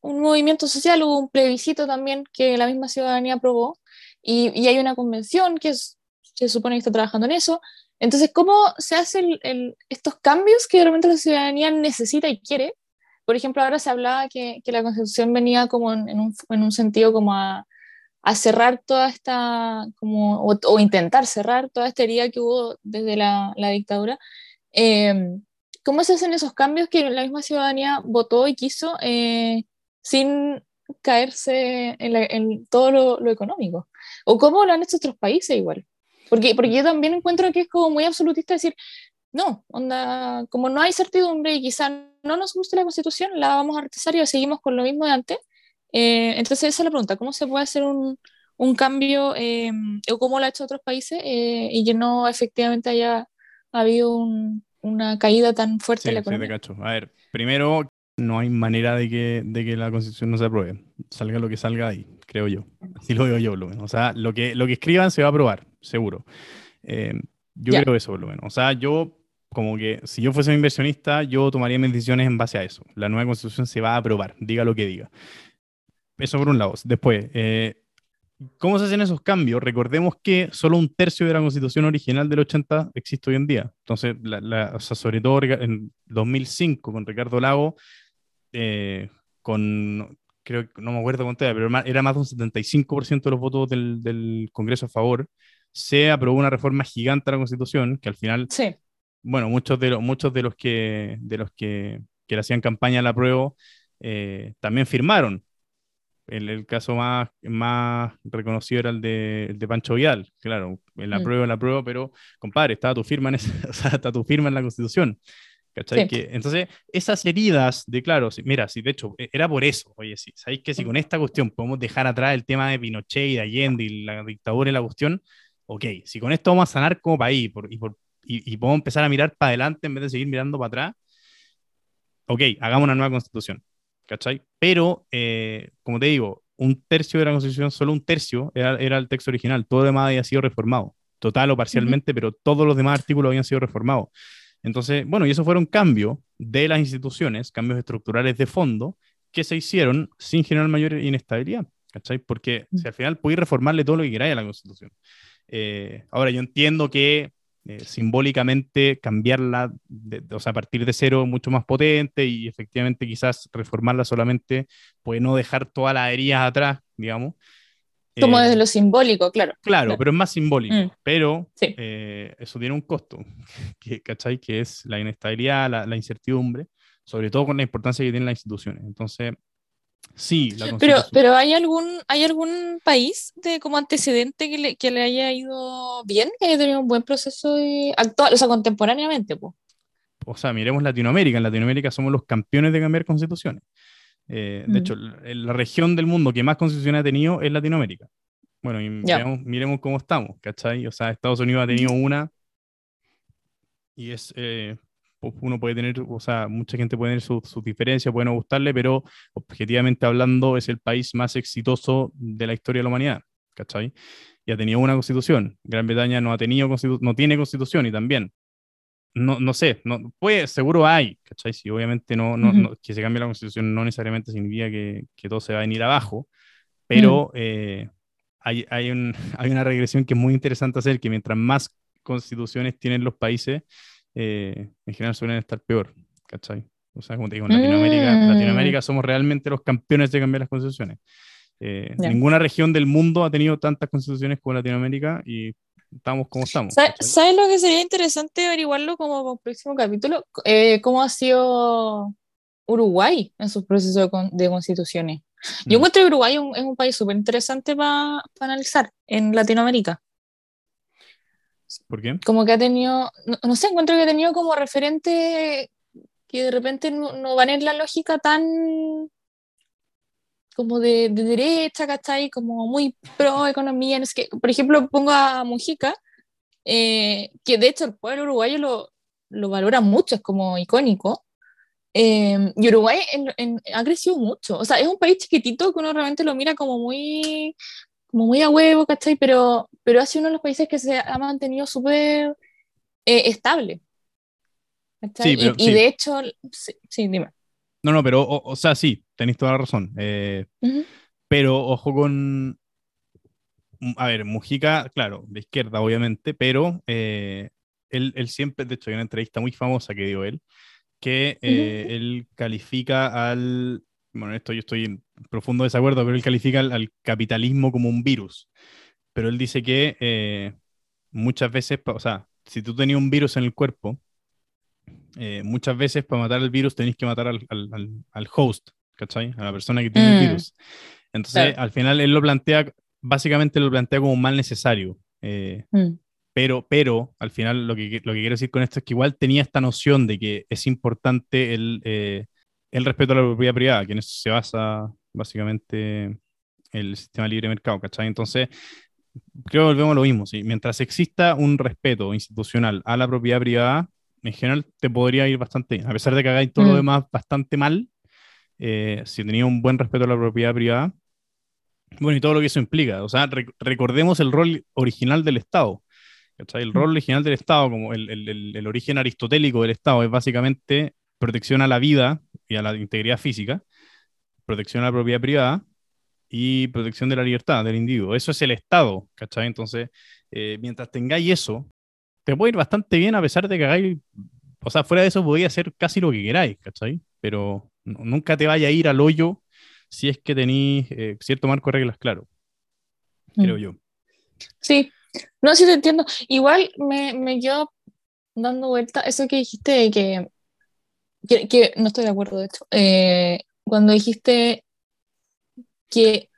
un, movimiento social, hubo un plebiscito también que la misma ciudadanía aprobó y, y hay una convención que es, se supone que está trabajando en eso. Entonces, ¿cómo se hacen estos cambios que realmente la ciudadanía necesita y quiere? Por ejemplo, ahora se hablaba que, que la constitución venía como en, en, un, en un, sentido como a, a, cerrar toda esta, como, o, o, intentar cerrar toda esta herida que hubo desde la, la dictadura. Eh, ¿Cómo se hacen esos cambios que la misma ciudadanía votó y quiso eh, sin caerse en, la, en todo lo, lo, económico? ¿O cómo lo han hecho otros países igual? Porque, porque yo también encuentro que es como muy absolutista decir, no, onda, como no hay certidumbre y quizá no nos gusta la constitución, la vamos a rechazar y seguimos con lo mismo de antes. Eh, entonces esa es la pregunta, ¿cómo se puede hacer un, un cambio eh, o cómo lo ha hecho otros países eh, y que no efectivamente haya habido un, una caída tan fuerte sí, de la economía? Sí, cacho. A ver, primero, no hay manera de que, de que la constitución no se apruebe. Salga lo que salga ahí, creo yo. Así lo veo yo, por lo menos. O sea, lo que, lo que escriban se va a aprobar, seguro. Eh, yo yeah. creo eso, por lo menos. O sea, yo, como que si yo fuese un inversionista, yo tomaría mis decisiones en base a eso. La nueva constitución se va a aprobar, diga lo que diga. Eso por un lado. Después, eh, ¿cómo se hacen esos cambios? Recordemos que solo un tercio de la constitución original del 80 existe hoy en día. Entonces, la, la, o sea, sobre todo en 2005, con Ricardo Lago, eh, con, creo que no me acuerdo cuánto era, pero era más de un 75% de los votos del, del, Congreso a favor, se aprobó una reforma gigante a la Constitución, que al final, sí. Bueno, muchos de los, muchos de los que, de los que, que le hacían campaña al apruebo eh, también firmaron. El, el, caso más, más reconocido era el de, el de Pancho Vial, claro, el apruebo, el apruebo, pero compadre, estaba tu firma en, esa, o sea, está tu firma en la Constitución. ¿Cachai? Sí. Que, entonces, esas heridas de, claro, si, mira, si de hecho era por eso, oye, sí, ¿sabéis que si con esta cuestión podemos dejar atrás el tema de Pinochet y de Allende y la dictadura y la cuestión, ok, si con esto vamos a sanar como país por, y, por, y, y, podemos empezar a mirar para adelante en vez de seguir mirando para atrás, ok, hagamos una nueva constitución, ¿cachai? Pero, eh, como te digo, un tercio de la constitución, solo un tercio era, era el texto original, todo lo demás había sido reformado, total o parcialmente, uh -huh. pero todos los demás artículos habían sido reformados. Entonces, bueno, y eso fueron cambios de las instituciones, cambios estructurales de fondo, que se hicieron sin generar mayor inestabilidad, ¿cachai? Porque si al final podéis reformarle todo lo que queráis a la Constitución. Eh, ahora, yo entiendo que eh, simbólicamente cambiarla, de, o sea, a partir de cero, mucho más potente y efectivamente quizás reformarla solamente puede no dejar todas las heridas atrás, digamos. Como desde lo simbólico, claro. Claro, claro. pero es más simbólico. Mm. Pero sí. eh, eso tiene un costo, que, ¿cachai? Que es la inestabilidad, la, la, incertidumbre, sobre todo con la importancia que tienen las instituciones. Entonces, sí. La pero, pero ¿hay algún, ¿hay algún país de como antecedente que le, que le haya ido bien, que haya tenido un buen proceso actual, o sea, contemporáneamente? Pues? O sea, miremos Latinoamérica. En Latinoamérica somos los campeones de cambiar constituciones. Eh, de mm. hecho, la, la, región del mundo que más constituciones ha tenido es Latinoamérica. Bueno, y miremos, miremos, cómo estamos, ¿cachai? O sea, Estados Unidos ha tenido una y es, eh, uno puede tener, o sea, mucha gente puede tener sus su diferencias, puede no gustarle, pero objetivamente hablando es el país más exitoso de la historia de la humanidad, ¿cachai? Y ha tenido una constitución. Gran Bretaña no ha tenido no tiene constitución y también no, no sé, no, pues seguro hay, ¿cachai? Si obviamente no, no, uh -huh. no, que se cambie la constitución no necesariamente significa que, que todo se va a venir abajo, pero uh -huh. eh, hay, hay, un, hay, una regresión que es muy interesante hacer, que mientras más constituciones tienen los países, eh, en general suelen estar peor, ¿cachai? O sea, como te digo, en Latinoamérica, mm. Latinoamérica somos realmente los campeones de cambiar las constituciones. Eh, yeah. Ninguna región del mundo ha tenido tantas constituciones como Latinoamérica y estamos como estamos. ¿Sabes, ¿Sabes lo que sería interesante averiguarlo como próximo capítulo? Eh, ¿Cómo ha sido Uruguay en sus procesos de, de constituciones? Mm. Yo encuentro que Uruguay es un, es un país súper interesante para pa analizar en Latinoamérica. ¿Por qué? Como que ha tenido, no, no, sé, encuentro que ha tenido como referente que de repente no, no van en la lógica tan como de, de derecha, ¿cachai? Como muy pro economía. Es que, por ejemplo, pongo a Mujica, eh, que de hecho el pueblo uruguayo lo, lo valora mucho, es como icónico. Eh, y Uruguay en, en, ha crecido mucho. O sea, es un país chiquitito que uno realmente lo mira como muy como muy a huevo, ¿cachai? Pero, pero ha sido uno de los países que se ha mantenido súper eh, estable. Sí, pero- y, y sí. de hecho, sí, sí, dime. No, no, pero, o, o sea, sí, tenéis toda la razón. Eh, Ujú. pero ojo con. A ver, Mujica, claro, de izquierda, obviamente, pero eh, él, él siempre, de hecho, hay una entrevista muy famosa que dio él, que eh, él califica al. Bueno, en esto yo estoy en profundo desacuerdo, pero él califica al, al capitalismo como un virus. Pero él dice que eh, muchas veces, o sea, si tú tenías un virus en el cuerpo, eh, muchas veces para matar el virus tenéis que matar al, al- al- host, ¿cachai? A la persona que tiene el Mm. virus. Entonces, Claro. al final él lo plantea, básicamente lo plantea como un mal necesario. eh, Mm. pero, pero, al final lo que, lo que quiero decir con esto es que igual tenía esta noción de que es importante el, eh, el respeto a la propiedad privada, que en eso se basa básicamente el sistema de libre mercado, ¿cachai? Entonces, creo que volvemos a lo mismo, ¿sí? Mientras exista un respeto institucional a la propiedad privada, en general te podría ir bastante bien. A pesar de que hagáis todo lo Mm. demás bastante mal, eh, si tenía un buen respeto a la propiedad privada, bueno, y todo lo que eso implica. O sea, rec- recordemos el rol original del Estado. ¿cachai? El rol original del Estado, como el, el- el- el origen aristotélico del Estado, es básicamente protección a la vida y a la integridad física, protección a la propiedad privada y protección de la libertad del individuo. Eso es el Estado, ¿cachai? Entonces, eh, mientras tengáis eso, te puede ir bastante bien a pesar de que hagáis, o sea, fuera de eso podéis hacer casi lo que queráis, ¿cachai? Pero nu- nunca te vaya a ir al hoyo si es que tenéis eh, cierto marco de reglas claro, creo Mm. yo. Sí, no, sí te entiendo. Igual me, me quedo dando vuelta eso que dijiste de que, que, que no estoy de acuerdo, de hecho, eh, cuando dijiste que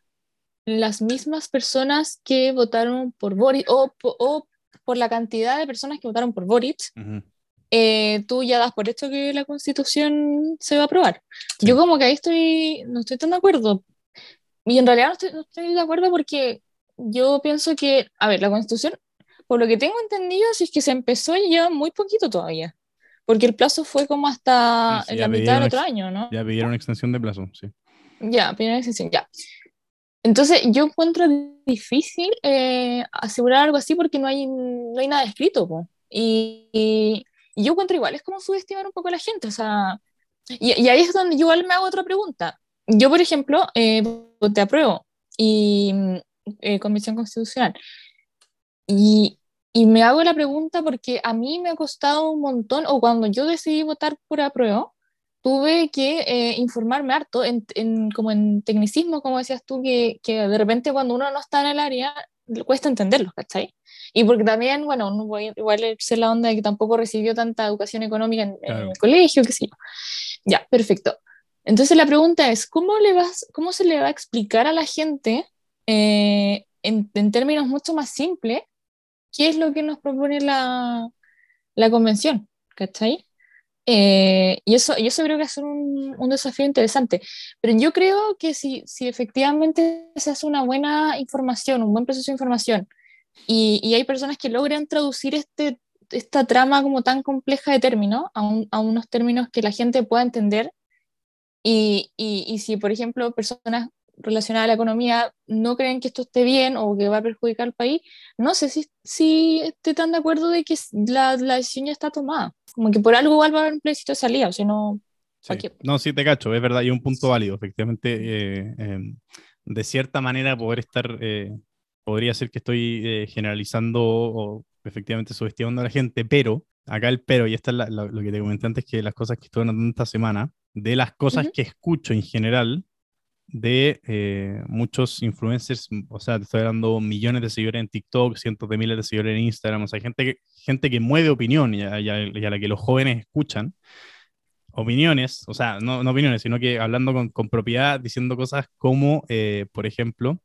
las mismas personas que votaron por Boric o, o por la cantidad de personas que votaron por Boric, Ujú. eh, tú ya das por hecho que la constitución se va a aprobar. Sí. Yo como que ahí estoy, no estoy tan de acuerdo. Y en realidad no estoy, no estoy de acuerdo porque yo pienso que, a ver, la constitución, por lo que tengo entendido, si es que se empezó y lleva muy poquito todavía. Porque el plazo fue como hasta Sí, ya la mitad del otro año, ¿no? Ya pidieron extensión de plazo, sí. Ya, primera excepción, ya. Entonces, yo encuentro difícil eh, asegurar algo así porque no hay, no hay nada escrito. Y, y- y yo encuentro igual, es como subestimar un poco a la gente, o sea, y, y ahí es donde yo igual me hago otra pregunta. Yo, por ejemplo, eh, voté apruebo y eh, Convención Constitucional. Y, y me hago la pregunta porque a mí me ha costado un montón, o cuando yo decidí votar por apruebo, tuve que eh, informarme harto en, en- como en tecnicismo, como decías tú, que, que de repente cuando uno no está en el área le cuesta entenderlos, ¿cachai? Y porque también, bueno, uno puede igual ser la onda de que tampoco recibió tanta educación económica en, en Claro. el colegio, qué sé yo. Ya, perfecto. Entonces la pregunta es, ¿cómo, le vas, cómo se le va a explicar a la gente eh, en, en términos mucho más simples qué es lo que nos propone la, la convención? ¿Cachai? Eh, y, eso, y eso creo que es un, un desafío interesante. Pero yo creo que si, si efectivamente se hace una buena información, un buen proceso de información, y, y hay personas que logran traducir este, esta trama como tan compleja de términos a, un- a unos términos que la gente pueda entender, y, y, y si, por ejemplo, personas relacionadas a la economía no creen que esto esté bien o que va a perjudicar al país, no sé si, si esté tan de acuerdo de que la, la decisión ya está tomada. Como que por algo igual va a haber un plebiscito de salida, o sea, no... Sí. No, sí te cacho, es verdad, y un punto válido, efectivamente, eh, eh, de cierta manera poder estar, eh, podría ser que estoy eh, generalizando o efectivamente subestimando a la gente, pero, acá el pero, y esta es la- la- lo que te comenté antes, que las cosas que estuve notando esta semana, de las cosas Ujú. que escucho en general de eh, muchos influencers, o sea, te estoy dando millones de seguidores en TikTok, cientos de miles de seguidores en Instagram, o sea, gente que, gente que mueve opinión y a, la que los jóvenes escuchan, opiniones, o sea, no, opiniones, sino que hablando con, propiedad, diciendo cosas como, eh, por ejemplo,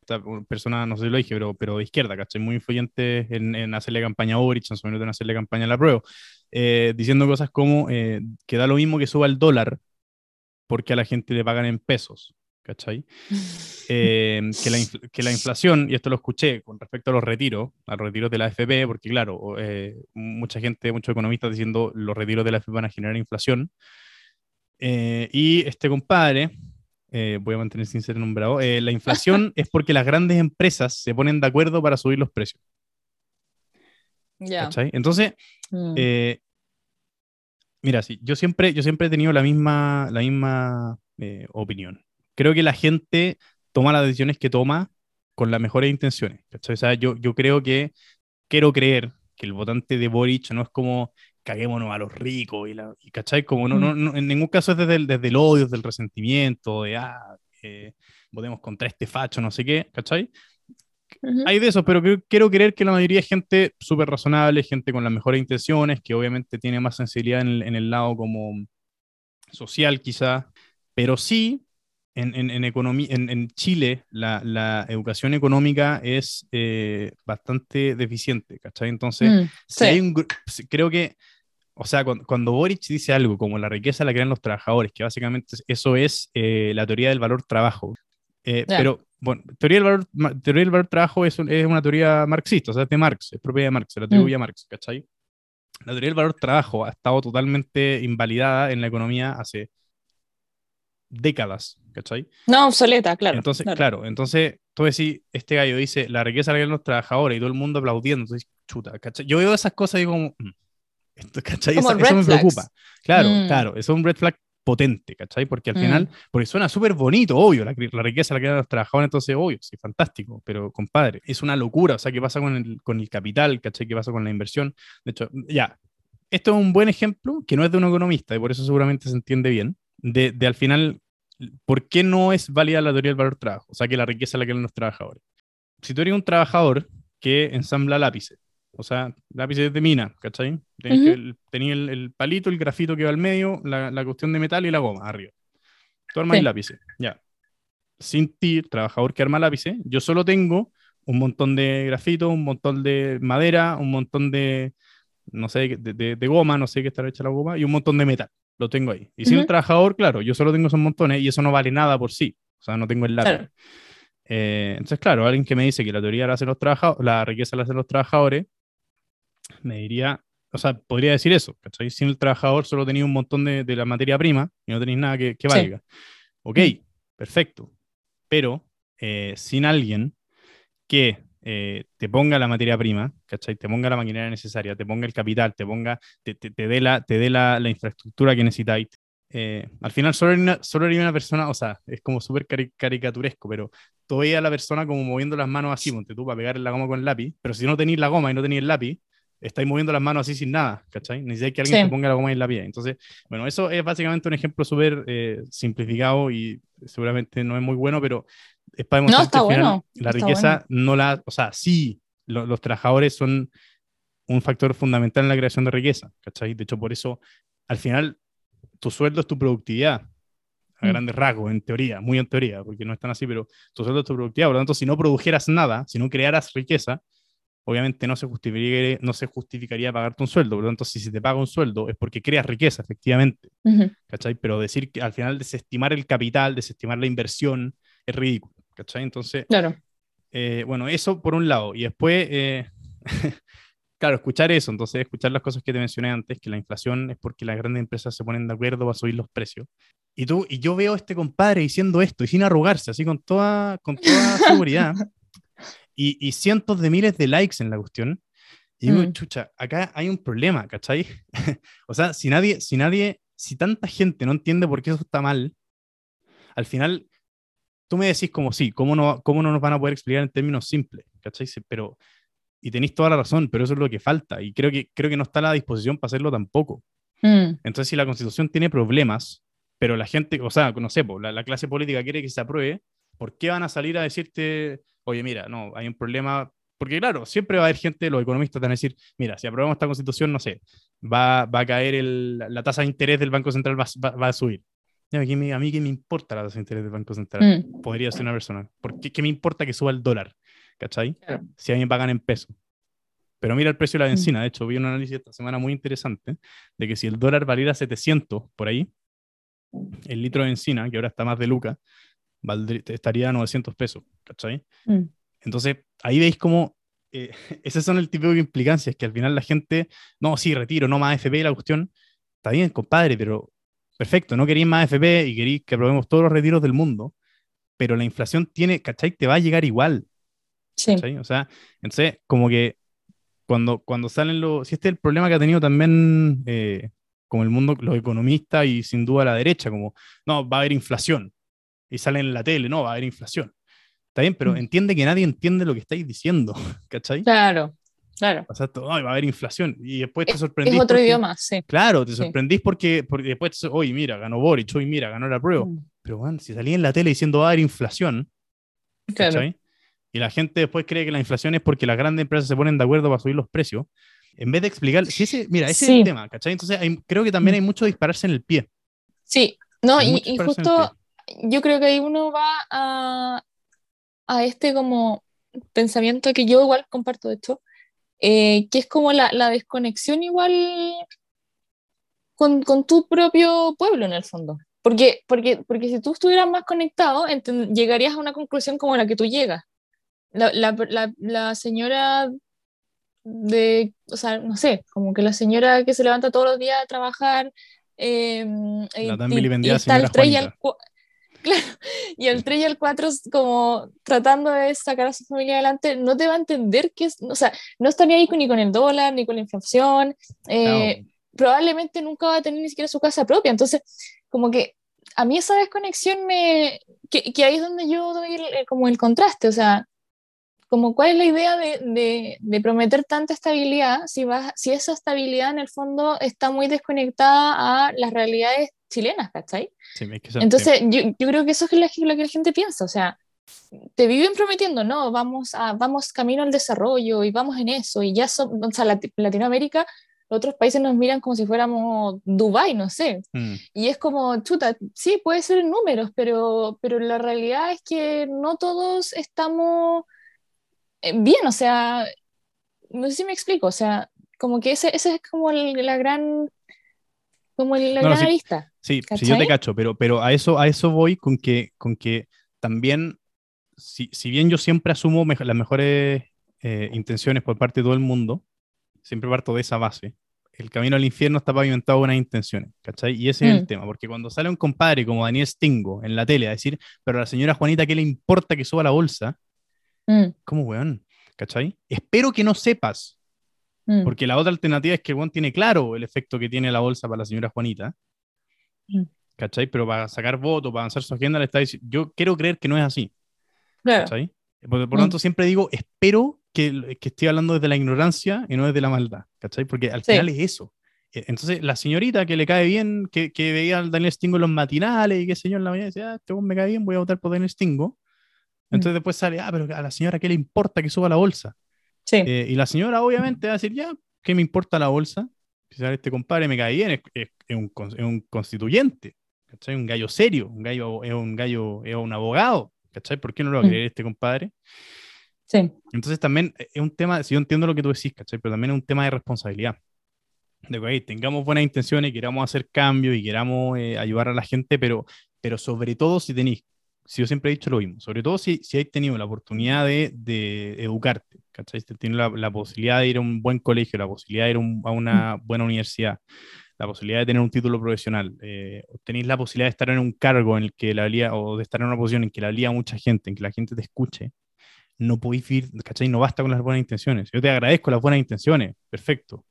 esta persona, no sé si lo dije, pero, pero de izquierda, ¿cachai? Muy influyente en, hacerle campaña a Boric, en su momento en hacerle campaña a la prueba, eh, diciendo cosas como eh, que da lo mismo que suba el dólar porque a la gente le pagan en pesos, ¿cachai? Eh, que, la que la inflación, y esto lo escuché con respecto a los retiros, a los retiros de la AFP, porque claro, eh, mucha gente, muchos economistas diciendo los retiros de la AFP van a generar inflación. Eh, y este compadre eh, voy a mantener sin ser nombrado, eh, la inflación es porque las grandes empresas se ponen de acuerdo para subir los precios. Ya. ¿cachai? Entonces, Mm. mira, sí, yo siempre, yo siempre he tenido la misma, la misma opinión. Creo que la gente toma las decisiones que toma con las mejores intenciones. O sea, yo, yo creo que, quiero creer que el votante de Boric no es como caguémonos a los ricos y, la, y ¿cachai? Como no, no, no- en ningún caso es desde el, desde el odio, desde el resentimiento, de, ah, eh, votemos contra este facho, no sé qué, ¿cachai? Hay de eso, pero creo- quiero creer que la mayoría es gente súper razonable, gente con las mejores intenciones, que obviamente tiene más sensibilidad en el, en el lado como social quizá, pero sí, en, en, en, economía, en, en Chile la, la educación económica es eh, bastante deficiente, ¿cachai? Entonces, Mm, si sí. hay un si- creo que, o sea, cuando, cuando Boric dice algo como la riqueza la crean los trabajadores, que básicamente es- eso es eh, la teoría del valor trabajo. Eh, Ya. Pero, bueno, teoría del valor, teoría del valor trabajo es, un- es una teoría marxista, o sea, es de Marx, es propiedad de Marx, se la atribuye a Marx, ¿cachai? La teoría del valor trabajo ha estado totalmente invalidada en la economía hace décadas, ¿cachai? No, obsoleta, claro. Entonces, claro. claro, entonces tú decís, este gallo dice, la riqueza la los trabajadores y todo el mundo aplaudiendo, entonces, chuta, ¿cachai? Yo veo esas cosas y digo como, mm, esto, ¿cachai? Como Esa- eso me flags. preocupa. Claro, Mm. claro, eso es un red flag potente, ¿cachai? Porque al Mm. final, porque suena súper bonito, obvio, la, la riqueza la crean los trabajadores, entonces, obvio, sí, fantástico, pero compadre, es una locura, o sea, ¿qué pasa con el, con el capital, ¿cachai? ¿Qué pasa con la inversión? De hecho, ya, esto es un buen ejemplo que no es de un economista y por eso seguramente se entiende bien, de, de al final, ¿por qué no es válida la teoría del valor trabajo? O sea, que la riqueza la crean los trabajadores. Si tú eres un trabajador que ensambla lápices, o sea, lápices de mina, ¿cachai? Tenés, que el, tenés el, el palito, el grafito que va al medio, la, la cuestión de metal y la goma arriba. Tú armas Sí. lápices, ya. Sin ti, trabajador que arma lápices, yo solo tengo un montón de grafito, un montón de madera, un montón de, no sé, de, de- de goma, no sé qué estará hecha la goma, y un montón de metal. Lo tengo ahí. Y sin el trabajador, claro, yo solo tengo esos montones y eso no vale nada por sí. O sea, no tengo el lápiz. Claro. Eh, entonces, claro, alguien que me dice que la teoría la hacen los trabajadores, la riqueza la hacen los trabajadores, me diría, o sea, podría decir eso, ¿cachai? Sin el trabajador solo tenía un montón de, de la materia prima y no tenéis nada que, que Sí. valga. Ok, perfecto. Pero eh, sin alguien que eh, te ponga la materia prima, ¿cachai? Te ponga la maquinaria necesaria, te ponga el capital, te ponga, te, te, te dé la, te dé la, la infraestructura que necesitáis. Eh, al final solo hay una, solo hay una persona, o sea, es como súper cari- caricaturesco, pero tú veías a la persona como moviendo las manos así, ponte tú para pegar en la goma con el lápiz, pero si no tenéis la goma y no tenéis el lápiz, estáis moviendo las manos así sin nada, ¿cachai? Necesitáis que alguien Sí. te ponga la goma y el lápiz. ahí. Entonces, bueno, eso es básicamente un ejemplo súper eh, simplificado y seguramente no es muy bueno, pero es para demostrar está que bueno, la está riqueza no la, o sea, sí, lo- los trabajadores son un factor fundamental en la creación de riqueza, ¿cachai? De hecho, por eso, al final, tu sueldo es tu productividad, a Mm. grandes rasgos, en teoría, muy en teoría, porque no es tan así, pero tu sueldo es tu productividad. Por lo tanto, si no produjeras nada, si no crearas riqueza, obviamente no se justificaría, no se justificaría pagarte un sueldo. Por lo tanto, si se te paga un sueldo es porque creas riqueza, efectivamente. ¿cachai? Pero decir que al final desestimar el capital, desestimar la inversión, es ridículo, ¿cachai? Entonces, Claro. eh, bueno, eso por un lado. Y después, eh, claro, escuchar eso, entonces escuchar las cosas que te mencioné antes, que la inflación es porque las grandes empresas se ponen de acuerdo para subir los precios. Y, tú, y yo veo a este compadre diciendo esto, y sin arrugarse, así con toda, con toda seguridad, y, y cientos de miles de likes en la cuestión. Y digo, Mm. chucha, acá hay un problema, ¿cachai? o sea, si nadie, si nadie, si tanta gente no entiende por qué eso está mal, al final tú me decís como sí, ¿cómo no, cómo no nos van a poder explicar en términos simples? ¿Cachai? Pero, y tenéis toda la razón, pero eso es lo que falta, y creo que, creo que no está a la disposición para hacerlo tampoco. Mm, Entonces, si la constitución tiene problemas, pero la gente, o sea, no sé, la, la clase política quiere que se apruebe, ¿por qué van a salir a decirte, oye, mira, no, hay un problema? Porque claro, siempre va a haber gente, los economistas van a decir, mira, si aprobamos esta constitución, no sé, va, va a caer el- la la tasa de interés del Banco Central, va, va- va a subir. ¿A me- a mí qué me importa la tasa de interés del Banco Central? mm, Podría ser una persona. ¿Por qué, qué me importa que suba el dólar? ¿Cachai? Claro. Si a mí me pagan en pesos. Pero mira el precio de la Mm. benzina. De hecho, vi un análisis esta semana muy interesante de que si el dólar valiera 700 por ahí, el litro de benzina, que ahora está más de Luca, valdrí- estaría a 900 pesos. ¿Cachai? mm. Entonces, ahí veis cómo eh, esas son el tipo de implicancias que al final la gente, no, sí, retiro, no más FP la cuestión. Está bien, compadre, pero perfecto, no queréis más FP y queréis que aprobemos todos los retiros del mundo, pero la inflación tiene, ¿cachai? Te va a llegar igual. Sí. ¿cachai? O sea, entonces, como que cuando, cuando salen los. Si este es el problema que ha tenido también eh, como el mundo, los economistas y sin duda la derecha, como, no, va a haber inflación. Y salen en la tele, no, va a haber inflación. Está bien, pero Mm. entiende que nadie entiende lo que estáis diciendo, ¿cachai? Claro, claro. O sea, todo, "Ay, va a haber inflación. Y después te Es sorprendís. otro porque- idioma, sí. Claro, te Sí. sorprendís porque, porque después, hoy mira, ganó Boric, hoy mira, ganó la prueba. Mm, Pero bueno, si salía en la tele diciendo va a haber inflación, Claro. ¿cachai? Y la gente después cree que la inflación es porque las grandes empresas se ponen de acuerdo para subir los precios. En vez de explicar, si ese, mira, ese es Sí. el tema, ¿cachai? Entonces hay- creo que también Mm. hay mucho dispararse en el pie. Sí, no, Hay y, justo yo creo que ahí uno va a, a este como pensamiento que yo igual comparto de hecho, eh, que es como la, la desconexión igual con, con tu propio pueblo en el fondo. Porque, porque, porque si tú estuvieras más conectado, llegarías a una conclusión como la que tú llegas. La, la, la, señora de, o sea, no sé, como que la señora que se levanta todos los días a trabajar eh, La tan y- vilipendiada y está señora el 3 y el Juanita. 4 Claro, y el 3 y el 4 como tratando de sacar a su familia adelante, no te va a entender que es, o sea, no ni ahí ni con el dólar, ni con la inflación, eh, Claro. probablemente nunca va a tener ni siquiera su casa propia, entonces, como que a mí esa desconexión me, que, que ahí es donde yo doy el- el- como el contraste, o sea, como cuál es la idea de, de, de prometer tanta estabilidad si, vas, si esa estabilidad en el fondo está muy desconectada a las realidades chilenas, ¿cachai? Sí, Entonces, yo, yo creo que eso es lo que, lo que la gente piensa, o sea, te viven prometiendo, no, vamos, a, vamos camino al desarrollo y vamos en eso, y ya son, o sea, Lati- Latinoamérica, otros países nos miran como si fuéramos Dubái, no sé, Mm, y es como, chuta, sí, puede ser en números, pero, pero la realidad es que no todos estamos eh, bien, o sea, no sé si me explico, o sea, como que ese, ese es como el- la gran, como el- la No, gran sí. arista. Sí, sí, yo te cacho, pero, pero a, eso, a eso voy con que, con que también, si, si bien yo siempre asumo mejo- las mejores eh, intenciones por parte de todo el mundo, siempre parto de esa base. El camino al infierno está pavimentado con buenas intenciones, ¿cachai? Y ese es el Mm. tema, porque cuando sale un compadre como Daniel Stingo en la tele a decir, pero a la señora Juanita, ¿qué le importa que suba la bolsa? Mm, ¿Cómo, weón? ¿Cachai? Espero que no sepas, mm, porque la otra alternativa es que weón tiene claro el efecto que tiene la bolsa para la señora Juanita. Mm. ¿Cachai? Pero para sacar votos, para avanzar su agenda, le está diciendo. Yo quiero creer que no es así. claro. ¿Cachai? Por, por Mm. tanto, siempre digo, espero que, que estoy hablando desde la ignorancia y no desde la maldad. ¿Cachai? Porque al Sí. final es eso. Eh, Entonces, la señorita que le cae bien, que, que veía al Daniel Stingo en los matinales y qué yo en la mañana, decía, ah, este me cae bien, voy a votar por Daniel Stingo. Entonces después sale, ah, pero a la señora, ¿qué le importa que suba la bolsa? Sí. Eh, y la señora obviamente va a decir, ya, ¿qué me importa la bolsa? Sale este compadre me cae bien, es, es- es un, es un constituyente, ¿cachai? Un gallo serio, un gallo, es un gallo, es un abogado, ¿cachai? ¿Por qué no lo va a Mm. creer este compadre? Sí. Entonces también es un tema, si yo entiendo lo que tú decís, ¿cachai? Pero también es un tema de responsabilidad. De que ok, tengamos buenas intenciones, queramos hacer cambios y queramos eh, ayudar a la gente, pero, pero sobre todo si tenéis, si yo siempre he dicho lo mismo, sobre todo si, si hay tenido la oportunidad de, de educarte, ¿cachai? Si tienes la, la posibilidad de ir a un buen colegio, la posibilidad de ir a, un- a una buena universidad, la posibilidad de tener un título profesional, eh, tenéis la posibilidad de estar en un cargo en el que la valía, o de estar en una posición en que la valía mucha gente, en que la gente te escuche, no podéis vivir, ¿cachai? No basta con las buenas intenciones. Yo te agradezco las buenas intenciones, perfecto,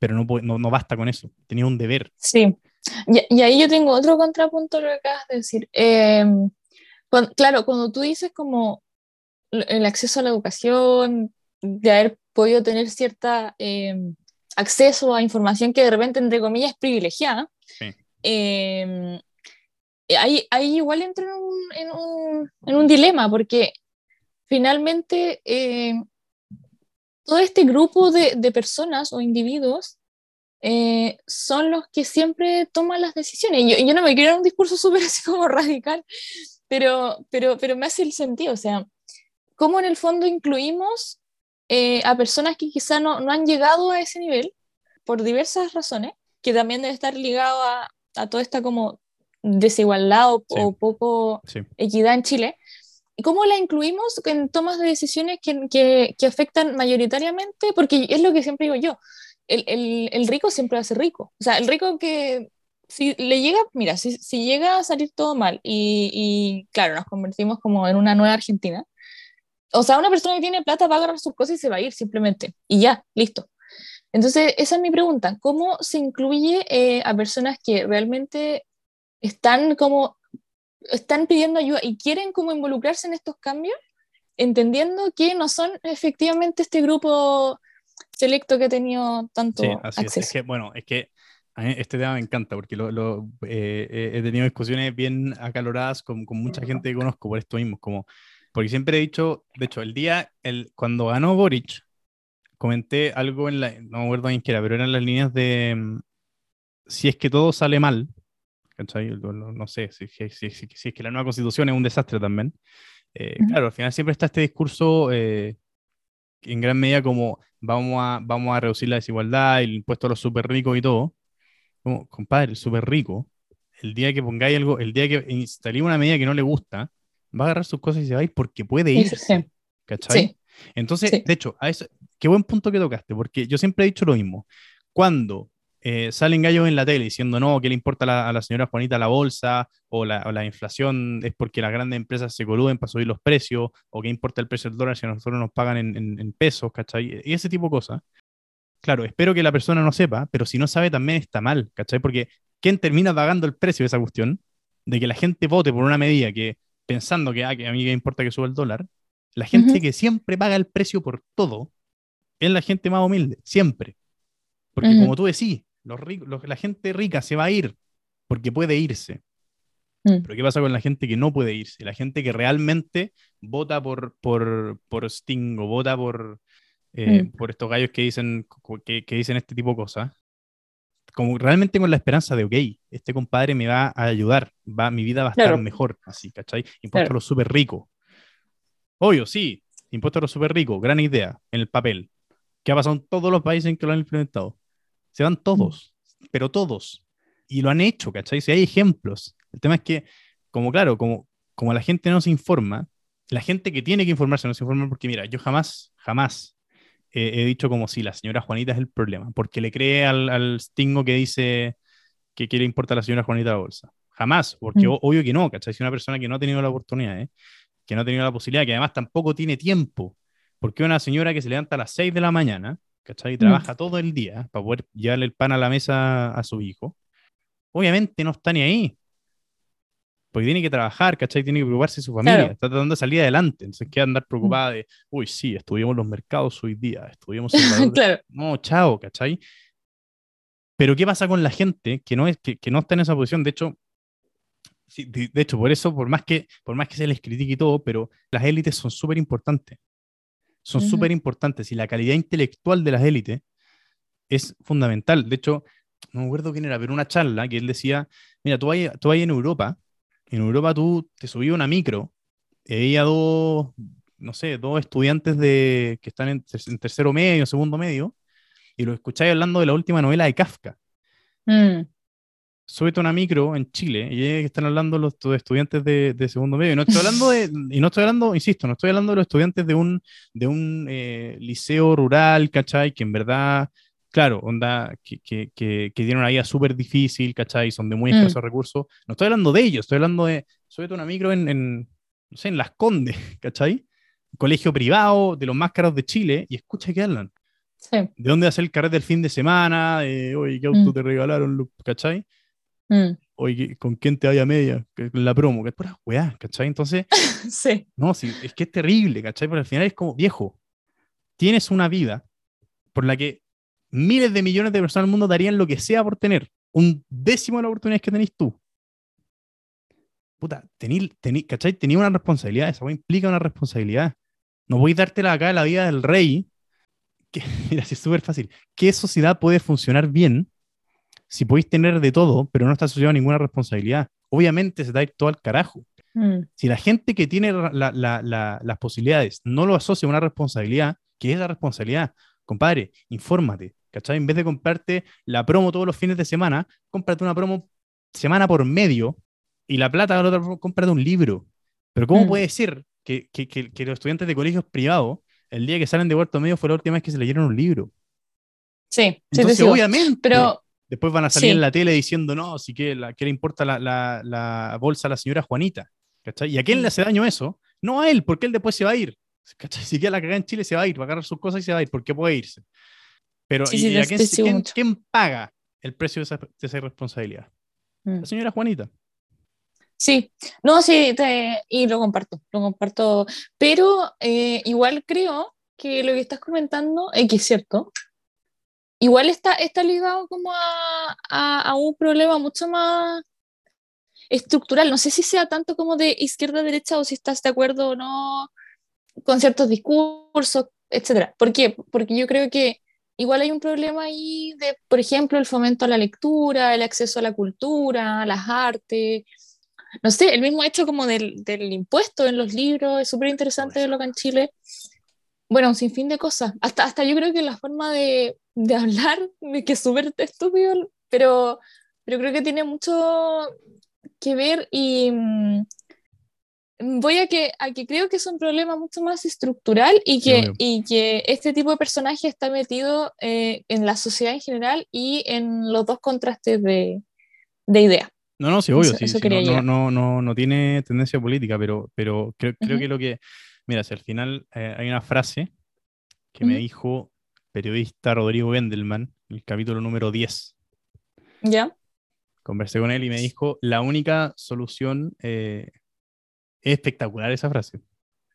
pero no, no, no basta con eso. Tenía un deber. Sí. Y, y ahí yo tengo otro contrapunto lo que acabas de decir. Eh, claro, cuando tú dices como el acceso a la educación, de haber podido tener cierta eh, acceso a información que de repente, entre comillas, es privilegiada, Sí. eh, ahí, ahí igual entro en un, en un, en un dilema, porque finalmente eh, todo este grupo de, de personas o individuos eh, son los que siempre toman las decisiones. Yo, yo no me quiero un discurso súper así como radical, pero, pero, pero me hace el sentido, o sea, cómo en el fondo incluimos eh, a personas que quizá no, no han llegado a ese nivel por diversas razones, que también debe estar ligado a, a toda esta como desigualdad o, Sí. o poco Sí. equidad en Chile. ¿Y ¿Cómo la incluimos en tomas de decisiones que, que, que afectan mayoritariamente? Porque es lo que siempre digo yo, el, el, el rico siempre va a ser rico. O sea, el rico que, si le llega, mira, si, si llega a salir todo mal y, y, claro, nos convertimos como en una nueva Argentina, o sea, una persona que tiene plata va a agarrar sus cosas y se va a ir simplemente, y ya, listo. Entonces, esa es mi pregunta, ¿cómo se incluye eh, a personas que realmente están como, están pidiendo ayuda y quieren como involucrarse en estos cambios, entendiendo que no son efectivamente este grupo selecto que ha tenido tanto Sí, así es. acceso? Es que, bueno, es que a mí este tema me encanta porque lo, lo, eh, eh, he tenido discusiones bien acaloradas con, con mucha gente que conozco por esto mismo, como, porque siempre he dicho, de hecho, el día, el, cuando ganó Boric, comenté algo en la, no me acuerdo qué era, pero eran las líneas de mm, si es que todo sale mal, lo- no sé, si, si- si- si- es que la nueva constitución es un desastre también. Eh. Claro, al final siempre está este discurso eh, en gran medida como vamos a, vamos a reducir la desigualdad, el impuesto a los súper ricos y todo. Como, compadre, súper rico, el día que pongáis algo, el día que instaléis una medida que no le gusta, va a agarrar sus cosas y se va a ir porque puede. Sí. Entonces, Sí. de hecho, a eso, qué buen punto que tocaste, porque yo siempre he dicho lo mismo. Cuando eh, salen gallos en la tele diciendo, no, ¿qué le importa a la, a la señora Juanita la bolsa? O la, o la inflación es porque las grandes empresas se coluden para subir los precios, o qué importa el precio del dólar si a nosotros nos pagan en, en- en pesos, ¿cachai? Y ese tipo de cosas. Claro, espero que la persona no sepa, pero si no sabe también está mal, ¿cachai? Porque ¿quién termina pagando el precio de esa cuestión? De que la gente vote por una medida que, pensando que, ah, que a mí me importa que suba el dólar, la gente que siempre paga el precio por todo es la gente más humilde, siempre. Porque como tú decís, los ricos, los- la gente rica se va a ir porque puede irse. Mm. Pero ¿qué pasa con la gente que no puede irse? La gente que realmente vota por, por, por Sting o vota por, eh, Mm. por estos gallos que dicen, que, que dicen este tipo de cosas. Como realmente con la esperanza de, ok, este compadre me va a ayudar, va, mi vida va a estar Claro. mejor, así, ¿cachai? Impuesto a los súper ricos. Obvio, sí, impuesto a los súper ricos, gran idea, en el papel. ¿Qué ha pasado en todos los países en que lo han implementado? Se van todos, pero todos. Y lo han hecho, ¿cachai? Si hay ejemplos. El tema es que, como claro, como, como la gente no se informa, la gente que tiene que informarse no se informa porque, mira, yo jamás, jamás eh, he dicho como si la señora Juanita es el problema, porque le cree al, al stingo que dice que quiere importar a la señora Juanita la bolsa. Jamás, porque Mm. o- obvio que no, ¿cachai? Si una persona que no ha tenido la oportunidad, ¿eh? que no ha tenido la posibilidad, que además tampoco tiene tiempo, porque una señora que se levanta a las 6 de la mañana, ¿cachai? Y trabaja todo el día para poder llevarle el pan a la mesa a su hijo, obviamente no está ni ahí. Porque tiene que trabajar, ¿cachai? Tiene que preocuparse de su familia, Claro. está tratando de salir adelante. Entonces queda andar preocupada de, uy, sí, estudiamos los mercados hoy día, estudiamos el claro. no, chao, ¿cachai? Pero ¿qué pasa con la gente que no, es, que, que no está en esa posición? De hecho, sí, de, de hecho, por eso, por más, que, por más que se les critique y todo, pero las élites son súper importantes. Son Ujú. súper importantes y la calidad intelectual de las élites es fundamental. De hecho, no me acuerdo quién era, pero una charla que él decía, mira, tú vas, tú vas en Europa, en Europa tú te subías a una micro, y veía dos, no sé, dos estudiantes de, que están en, ter- en tercero medio, segundo medio, y los escucháis hablando de la última novela de Kafka. Mm. Súbete una micro en Chile y están hablando los tu- estudiantes de, de segundo medio. Y no estoy hablando de, y no estoy hablando, insisto, no estoy hablando de los estudiantes de un, de un eh, liceo rural, ¿cachai? Que en verdad, claro, onda, que, que, que, que tienen una vida súper difícil, ¿cachai? Son de muy Mm. escasos recursos. No estoy hablando de ellos, estoy hablando de, súbete una micro en, en, no sé, en Las Condes, ¿cachai? Colegio privado de los más caros de Chile y escucha que hablan. Sí. ¿De dónde hacer el carrete del fin de semana? Eh, Oye, ¿qué auto Mm. te regalaron? Lu- ¿Cachai? Mm. Oye, ¿con quién te vaya a media? La promo, que es pura weá, ¿cachai? Entonces, Sí. no, sí, es que es terrible, ¿cachai? Pero al final es como, viejo, tienes una vida por la que miles de millones de personas del mundo darían lo que sea por tener un décimo de las oportunidades que tenés tú. Puta, tení, tení, ¿cachai? Tenía una responsabilidad, esa implica una responsabilidad. No voy a dártela acá a la vida del rey. Que, mira, si es súper fácil. ¿Qué sociedad puede funcionar bien si podéis tener de todo, pero no está asociado a ninguna responsabilidad? Obviamente se te va a ir todo al carajo. Mm. Si la gente que tiene la- la- la- las posibilidades no lo asocia a una responsabilidad, ¿qué es la responsabilidad? Compadre, infórmate, ¿cachai? En vez de comprarte la promo todos los fines de semana, cómprate una promo semana por medio y la plata la otra promo, cómprate un libro. Pero ¿cómo Mm. puede ser que, que- que- que los estudiantes de colegios privados, el día que salen de cuarto medio, fue la última vez que se leyeron un libro? Sí, sí, Entonces, sigo. obviamente, Pero Después van a salir Sí. en la tele diciendo, no, sí que la, ¿qué le importa la, la- la bolsa a la señora Juanita? ¿Cachai? ¿Y a quién le hace daño eso? No a él, porque él después se va a ir. ¿Cachai? Si queda la cagada en Chile, se va a ir, va a agarrar sus cosas y se va a ir, porque puede irse. Pero, Sí, ¿y, sí, y te- a quién, quién- paga el precio de esa, de esa irresponsabilidad? Mm. La señora Juanita. Sí, no, sí, te- y lo comparto, lo comparto, pero eh, igual creo que lo que estás comentando, eh, que es cierto, igual está, está ligado como a, a- a un problema mucho más estructural, no sé si sea tanto como de izquierda a derecha o si estás de acuerdo o no con ciertos discursos, etcétera. ¿Por qué? Porque yo creo que igual hay un problema ahí de, por ejemplo, el fomento a la lectura, el acceso a la cultura, a las artes, no sé, el mismo hecho como del, del impuesto en los libros es súper interesante verlo acá en Chile. Bueno, un sinfín de cosas. Hasta, hasta yo creo que la forma de, de hablar, que es súper estúpido, pero, pero creo que tiene mucho que ver y mm, voy a que, a que creo que es un problema mucho más estructural y que, y que este tipo de personaje está metido eh, en la sociedad en general y en los dos contrastes de, de ideas. No, no, sí, obvio, Eso- sí, eso sí, no, no, no, no, tiene tendencia política, pero, pero creo, creo Ujú. que lo que, mira, si al final eh, hay una frase que me Ujú. dijo periodista Rodrigo Wendelman, en el capítulo número 10, ¿Ya? conversé con él y me dijo, la única solución, eh, es espectacular esa frase,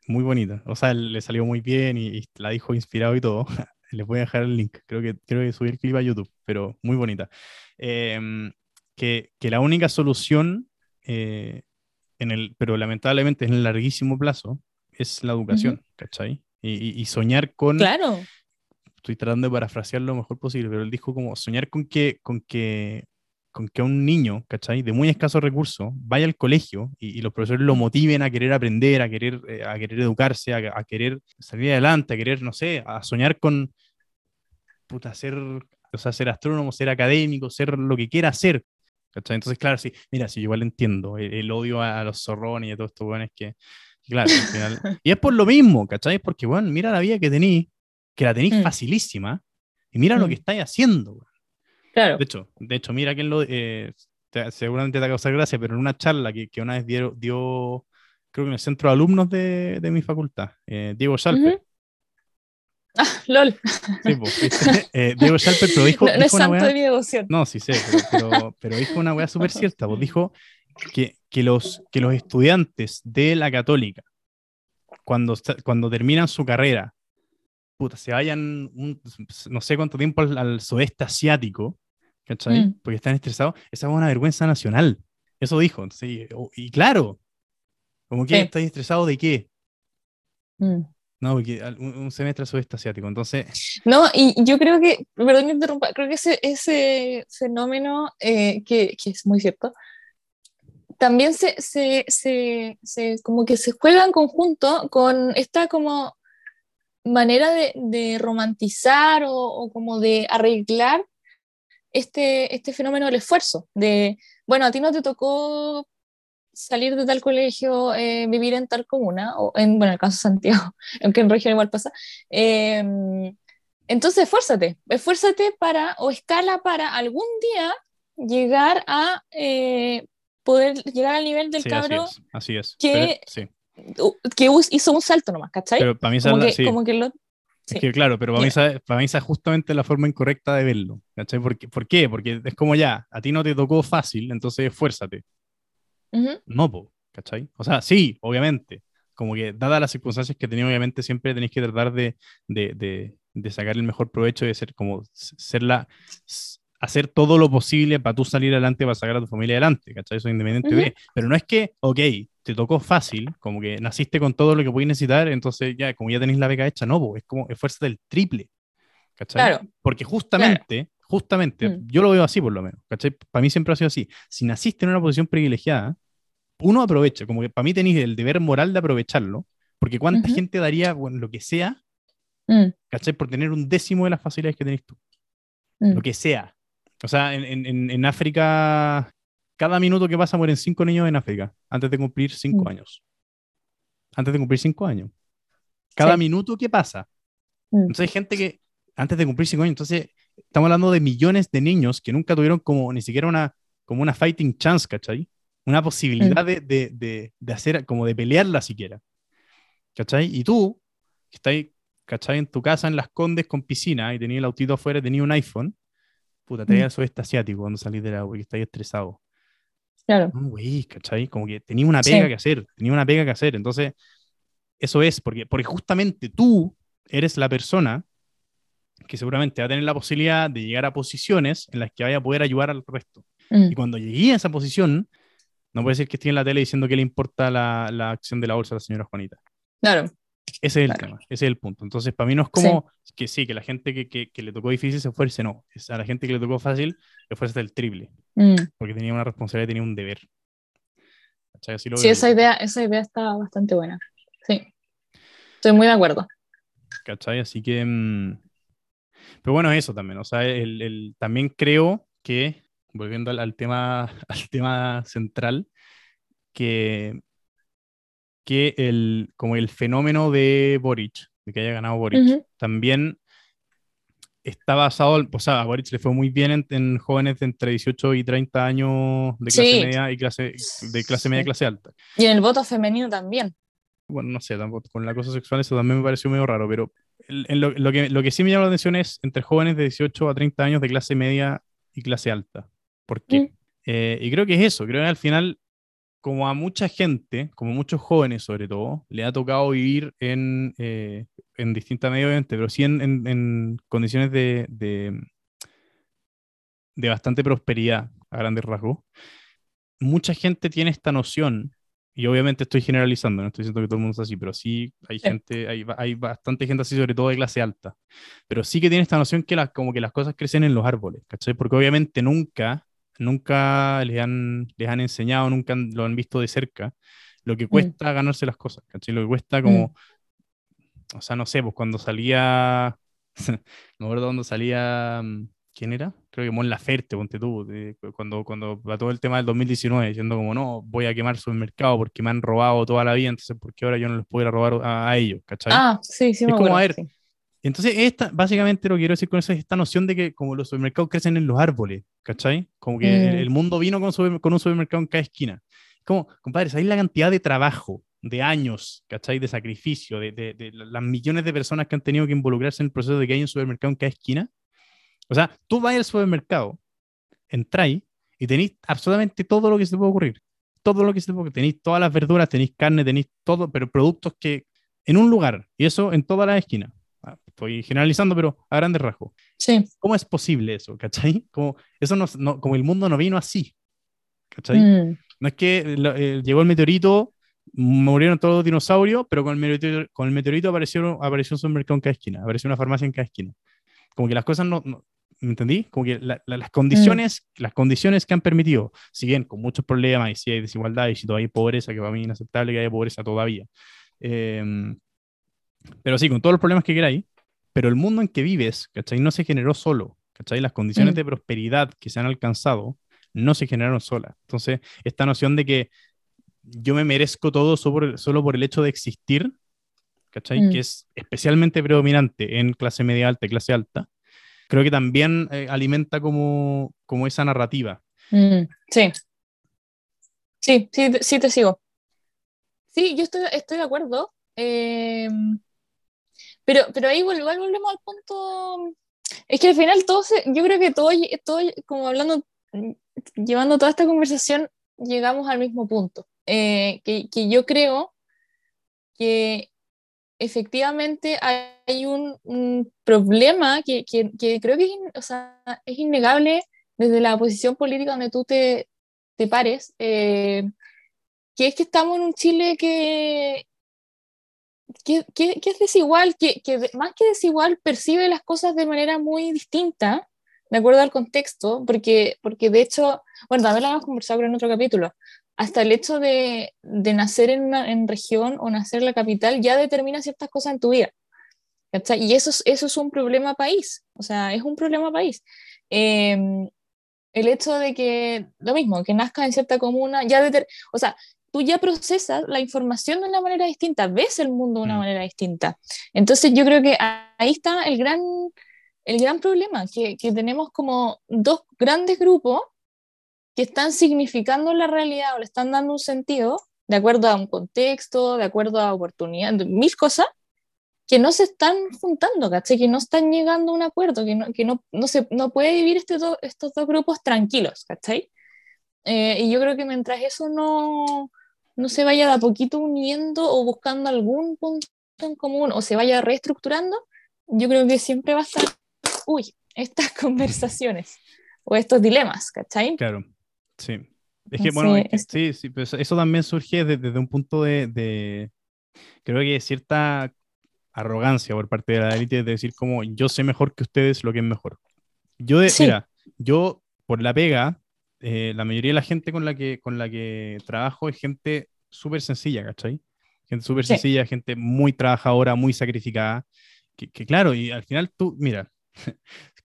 muy bonita, o sea, le salió muy bien y, y la dijo inspirado y todo, les voy a dejar el link, creo que, creo que subí el clip a YouTube, pero muy bonita. Em, que, que la única solución, eh, en el, pero lamentablemente en el larguísimo plazo, es la educación, ¿cachai? Y, y- y soñar con, Claro. estoy tratando de parafrasear lo mejor posible, pero él dijo como soñar con que, con que, con que un niño, ¿cachai? De muy escasos recursos, vaya al colegio y, y los profesores lo motiven a querer aprender, a querer, eh, a querer educarse, a, a querer salir adelante, a querer, no sé, a soñar con, puta, ser, o sea, ser astrónomo, ser académico, ser lo que quiera hacer. ¿cachai? Entonces, claro, sí, mira, sí, yo igual entiendo el, el odio a, los zorrones y a todos estos weones que, claro, al final. Y es por lo mismo, ¿cachai? Porque, bueno, mira la vida que tení, que la tenís Mm. facilísima, y mira lo Mm. que estáis haciendo, weón. Claro. De hecho, de hecho, mira quién lo. eh, te- seguramente te va a causar gracia, pero en una charla que, que una vez dio, dio, creo que en el centro de alumnos de, de mi facultad, eh, Diego Schalper. Ujú. Ah, lol. Sí, pues. Eh, Diego Schalper, pero dijo, No, no es dijo una santo de mi devoción. No, sí sé, pero, pero, pero dijo una weá súper cierta. Pues dijo que, que, los, que los estudiantes de la católica, cuando, cuando terminan su carrera, puta, se vayan un- no sé cuánto tiempo al, al sudeste asiático, ¿cachai? Mm. Porque están estresados, esa es una vergüenza nacional. Eso dijo. Entonces, y, claro, como que Sí. estáis estresados de qué? Mm. No, porque un, un semestre sudeste asiático. Entonces, No, y yo creo que, perdón que interrumpa, creo que ese, ese fenómeno, eh, que, que es muy cierto, también se, se, se, se- como que se juega en conjunto con esta como manera de, de romantizar o, o como de arreglar este, este fenómeno del esfuerzo, de, bueno, a ti no te tocó salir de tal colegio, eh, vivir en tal comuna, o en, bueno, en el caso de Santiago, aunque en región igual pasa, eh, entonces esfuérzate, esfuérzate para, o escala para algún día llegar a eh, poder llegar al nivel del sí, así cabro es. Así es. que- Pero- sí. que hizo un salto nomás, ¿cachai? Pero para mí como, que, sí. como que lo... Es que claro, pero para mí, Mira. esa, para mí esa es justamente la forma incorrecta de verlo. ¿cachai? ¿Por qué? ¿Por qué? Porque es como ya, a ti no te tocó fácil, entonces esfuérzate. No, po, ¿cachai? O sea, sí, obviamente. Como que, dadas las circunstancias que tenía, obviamente siempre tenéis que tratar de, de, de, de sacar el mejor provecho y de ser como, ser la, hacer todo lo posible para tú salir adelante, para sacar a tu familia adelante, ¿cachai? Eso independiente Ujú. de. Pero no es que, ok, te tocó fácil, como que naciste con todo lo que podías necesitar, entonces ya, como ya tenéis la beca hecha, no, po, es como esfuerzo del triple, ¿cachai? Claro. Porque justamente, justamente, Mm. yo lo veo así por lo menos, ¿cachai? Para mí siempre ha sido así. Si naciste en una posición privilegiada, uno aprovecha, como que para mí tenéis el deber moral de aprovecharlo, porque cuánta Ujú. gente daría, bueno, lo que sea, Mm, ¿cachai? Por tener un décimo de las facilidades que tenéis tú, mm. lo que sea. O sea, en, en- en- África, cada minuto que pasa mueren cinco niños en África, antes de cumplir cinco Mm. años. Antes de cumplir cinco años. Cada Sí. minuto que pasa. Mm. Entonces hay gente que antes de cumplir cinco años, entonces estamos hablando de millones de niños que nunca tuvieron como ni siquiera una, como una fighting chance, ¿cachai? Una posibilidad de, de, de, de hacer, como de pelearla siquiera. ¿Cachai? Y tú, que estás, ¿cachai? En tu casa en Las Condes con piscina y tenías el autito afuera, tenías un iPhone, puta, te Mm. el sudeste asiático cuando salís del agua y estás estresado. Claro. No, güey, ¿cachai? Como que tenía una Sí. pega que hacer, tenía una pega que hacer. Entonces, eso es, porque, porque justamente tú eres la persona que seguramente va a tener la posibilidad de llegar a posiciones en las que vaya a poder ayudar al resto. Mm, Y cuando llegué a esa posición, no puede ser que esté en la tele diciendo que le importa la, la acción de la bolsa a la señora Juanita. Claro. Ese es el Claro. tema, ese es el punto. Entonces, para mí no es como que sí, que la gente que, que, que le tocó difícil se esfuerce, no. Es a la gente que le tocó fácil, esfuerza el triple, Mm. porque tenía una responsabilidad, tenía un deber. Así lo Sí, esa idea, esa idea está bastante buena. Sí. Estoy muy de acuerdo. ¿cachai? Así que... mm, pero bueno, eso también, o sea, el, el- también creo que, volviendo al, al tema, al tema central, que, que el, como el fenómeno de Boric, de que haya ganado Boric, Ujú. también está basado, o sea, a Boric le fue muy bien en, en jóvenes de entre 18 y 30 años de clase Sí. media y clase, de clase media y clase alta. Y en el voto femenino también. bueno, no sé, tampoco, con la cosa sexual eso también me pareció medio raro, pero en lo, lo que, lo que sí me llama la atención es entre jóvenes de 18 a 30 años de clase media y clase alta. ¿Por qué? Mm. Eh, y creo que es eso, creo que al final, como a mucha gente, como muchos jóvenes sobre todo, le ha tocado vivir en, eh, en distintas medios, obviamente, pero sí en, en- en condiciones de, de, de bastante prosperidad, a grandes rasgos. Mucha gente tiene esta noción y obviamente estoy generalizando, no estoy diciendo que todo el mundo es así, pero sí hay gente, hay, hay bastante gente así, sobre todo de clase alta. Pero sí que tiene esta noción que las, como que las cosas crecen en los árboles, ¿cachai? Porque obviamente nunca, nunca les han, les han enseñado, nunca han- lo han visto de cerca, lo que cuesta ganarse las cosas, ¿cachai? Lo que cuesta como, o sea, no sé, pues cuando salía, me acuerdo cuando salía, mm, ¿quién era? Creo que Mon Laferte, ponte tú, de- cuando, cuando va todo el tema del 2019, diciendo como, no, voy a quemar supermercado porque me han robado toda la vida, entonces, ¿por qué ahora yo no les puedo ir a robar a, a ellos? ¿cachai? Ah, sí, sí, me Es como, a ver, sí. Entonces, esta, básicamente lo que quiero decir con eso es esta noción de que como los supermercados crecen en los árboles, ¿cachai? Como que el, Mm. el mundo vino con, super- con un supermercado en cada esquina. Como, compadre, ¿sabéis la cantidad de trabajo, de años, ¿cachai? De sacrificio, de, de- de las millones de personas que han tenido que involucrarse en el proceso de que hay un supermercado en cada esquina? O sea, tú vas al supermercado, entráis y tenéis absolutamente todo lo que se te puede ocurrir. Todo lo que se te puede ocurrir. Tenéis todas las verduras, tenéis carne, tenéis todo, pero productos que en un lugar, y eso en todas las esquinas. Estoy generalizando, pero a grandes rasgos. Sí. ¿Cómo es posible eso? ¿Cachai? Como, eso no, no- como el mundo no vino así. ¿Cachai? Mm, No es que lo- eh, llegó el meteorito, murieron todos los dinosaurios, pero con el meteorito, con el meteorito apareció, apareció un supermercado en cada esquina, apareció una farmacia en cada esquina. Como que las cosas no, no- ¿me entendí? Como que la- la- las condiciones, las condiciones que han permitido, si bien con muchos problemas y si hay desigualdad y si todavía hay pobreza, que para mí es inaceptable que haya pobreza todavía. Eh, pero sí, con todos los problemas que queráis, pero el mundo en que vives, ¿cachai? No se generó solo, ¿cachai? Las condiciones Mm. de prosperidad que se han alcanzado no se generaron solas. Entonces, esta noción de que yo me merezco todo solo por, solo por el hecho de existir, ¿cachai? Mm. Que es especialmente predominante en clase media alta y clase alta, creo que también eh, alimenta como, como esa narrativa. mm, sí. Sí, sí, te- sí te sigo. Sí, yo estoy, estoy de acuerdo. eh, pero, pero ahí volvemos al punto. Es que al final todo yo creo que todo, todo como hablando, llevando toda esta conversación, llegamos al mismo punto. Eh, que, que yo creo que efectivamente hay un, problema que, que- que creo que es, es innegable desde la posición política donde tú te, te pares, eh, que es que estamos en un Chile que, que, que- es desigual, que, que más que desigual percibe las cosas de manera muy distinta, de acuerdo al contexto, porque, porque de hecho, bueno, también lo hemos conversado en otro capítulo, hasta el hecho de, de nacer en una en región o nacer en la capital ya determina ciertas cosas en tu vida. Y eso es, eso es un problema país, o sea, es un problema país. Eh, el hecho de que, lo mismo, que nazca en cierta comuna, ya deter- o sea, tú ya procesas la información de una manera distinta, ves el mundo de una Mm. manera distinta. Entonces yo creo que ahí está el gran, el gran problema, que, que tenemos como dos grandes grupos que están significando la realidad o le están dando un sentido de acuerdo a un contexto, de acuerdo a oportunidades, mil cosas, que no se están juntando, ¿cachai? Que no están llegando a un acuerdo, que no, que no, no, se, no puede vivir este estos dos grupos tranquilos, ¿cachai? Eh, y yo creo que mientras eso no, no se vaya de a poquito uniendo o buscando algún punto en común o se vaya reestructurando, yo creo que siempre va a estar, uy, estas conversaciones o estos dilemas, ¿cachai? Claro, sí. Es que, bueno, sí, sí, pero eso también surge desde, un punto de, de, creo que cierta arrogancia por parte de la élite de decir como yo sé mejor que ustedes lo que es mejor. Yo, de, mira, yo por la pega, eh, la mayoría de la gente con la que, con la que trabajo es gente súper sencilla, ¿cachai? Gente súper sencilla, gente muy trabajadora, muy sacrificada, que, que, claro, y al final tú, mira,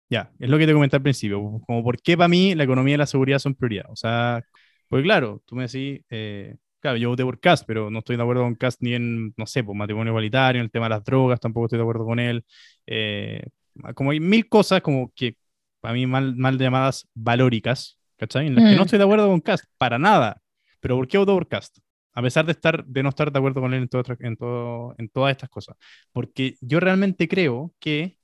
ya, es lo que te comenté al principio, como por qué para mí la economía y la seguridad son prioridad. O sea, pues claro, tú me decís, eh, claro, yo voté por Cast, pero no estoy de acuerdo con Cast ni en, no sé, por matrimonio igualitario, en el tema de las drogas, tampoco estoy de acuerdo con él. Eh, como hay mil cosas como que para mí mal, mal llamadas valóricas, ¿cachai? En las que no mm. estoy de acuerdo con Cast, para nada. Pero ¿por qué voto por Cast? A pesar de, estar, de no estar de acuerdo con él en, todo, en, todo, en todas estas cosas. Porque yo realmente creo que,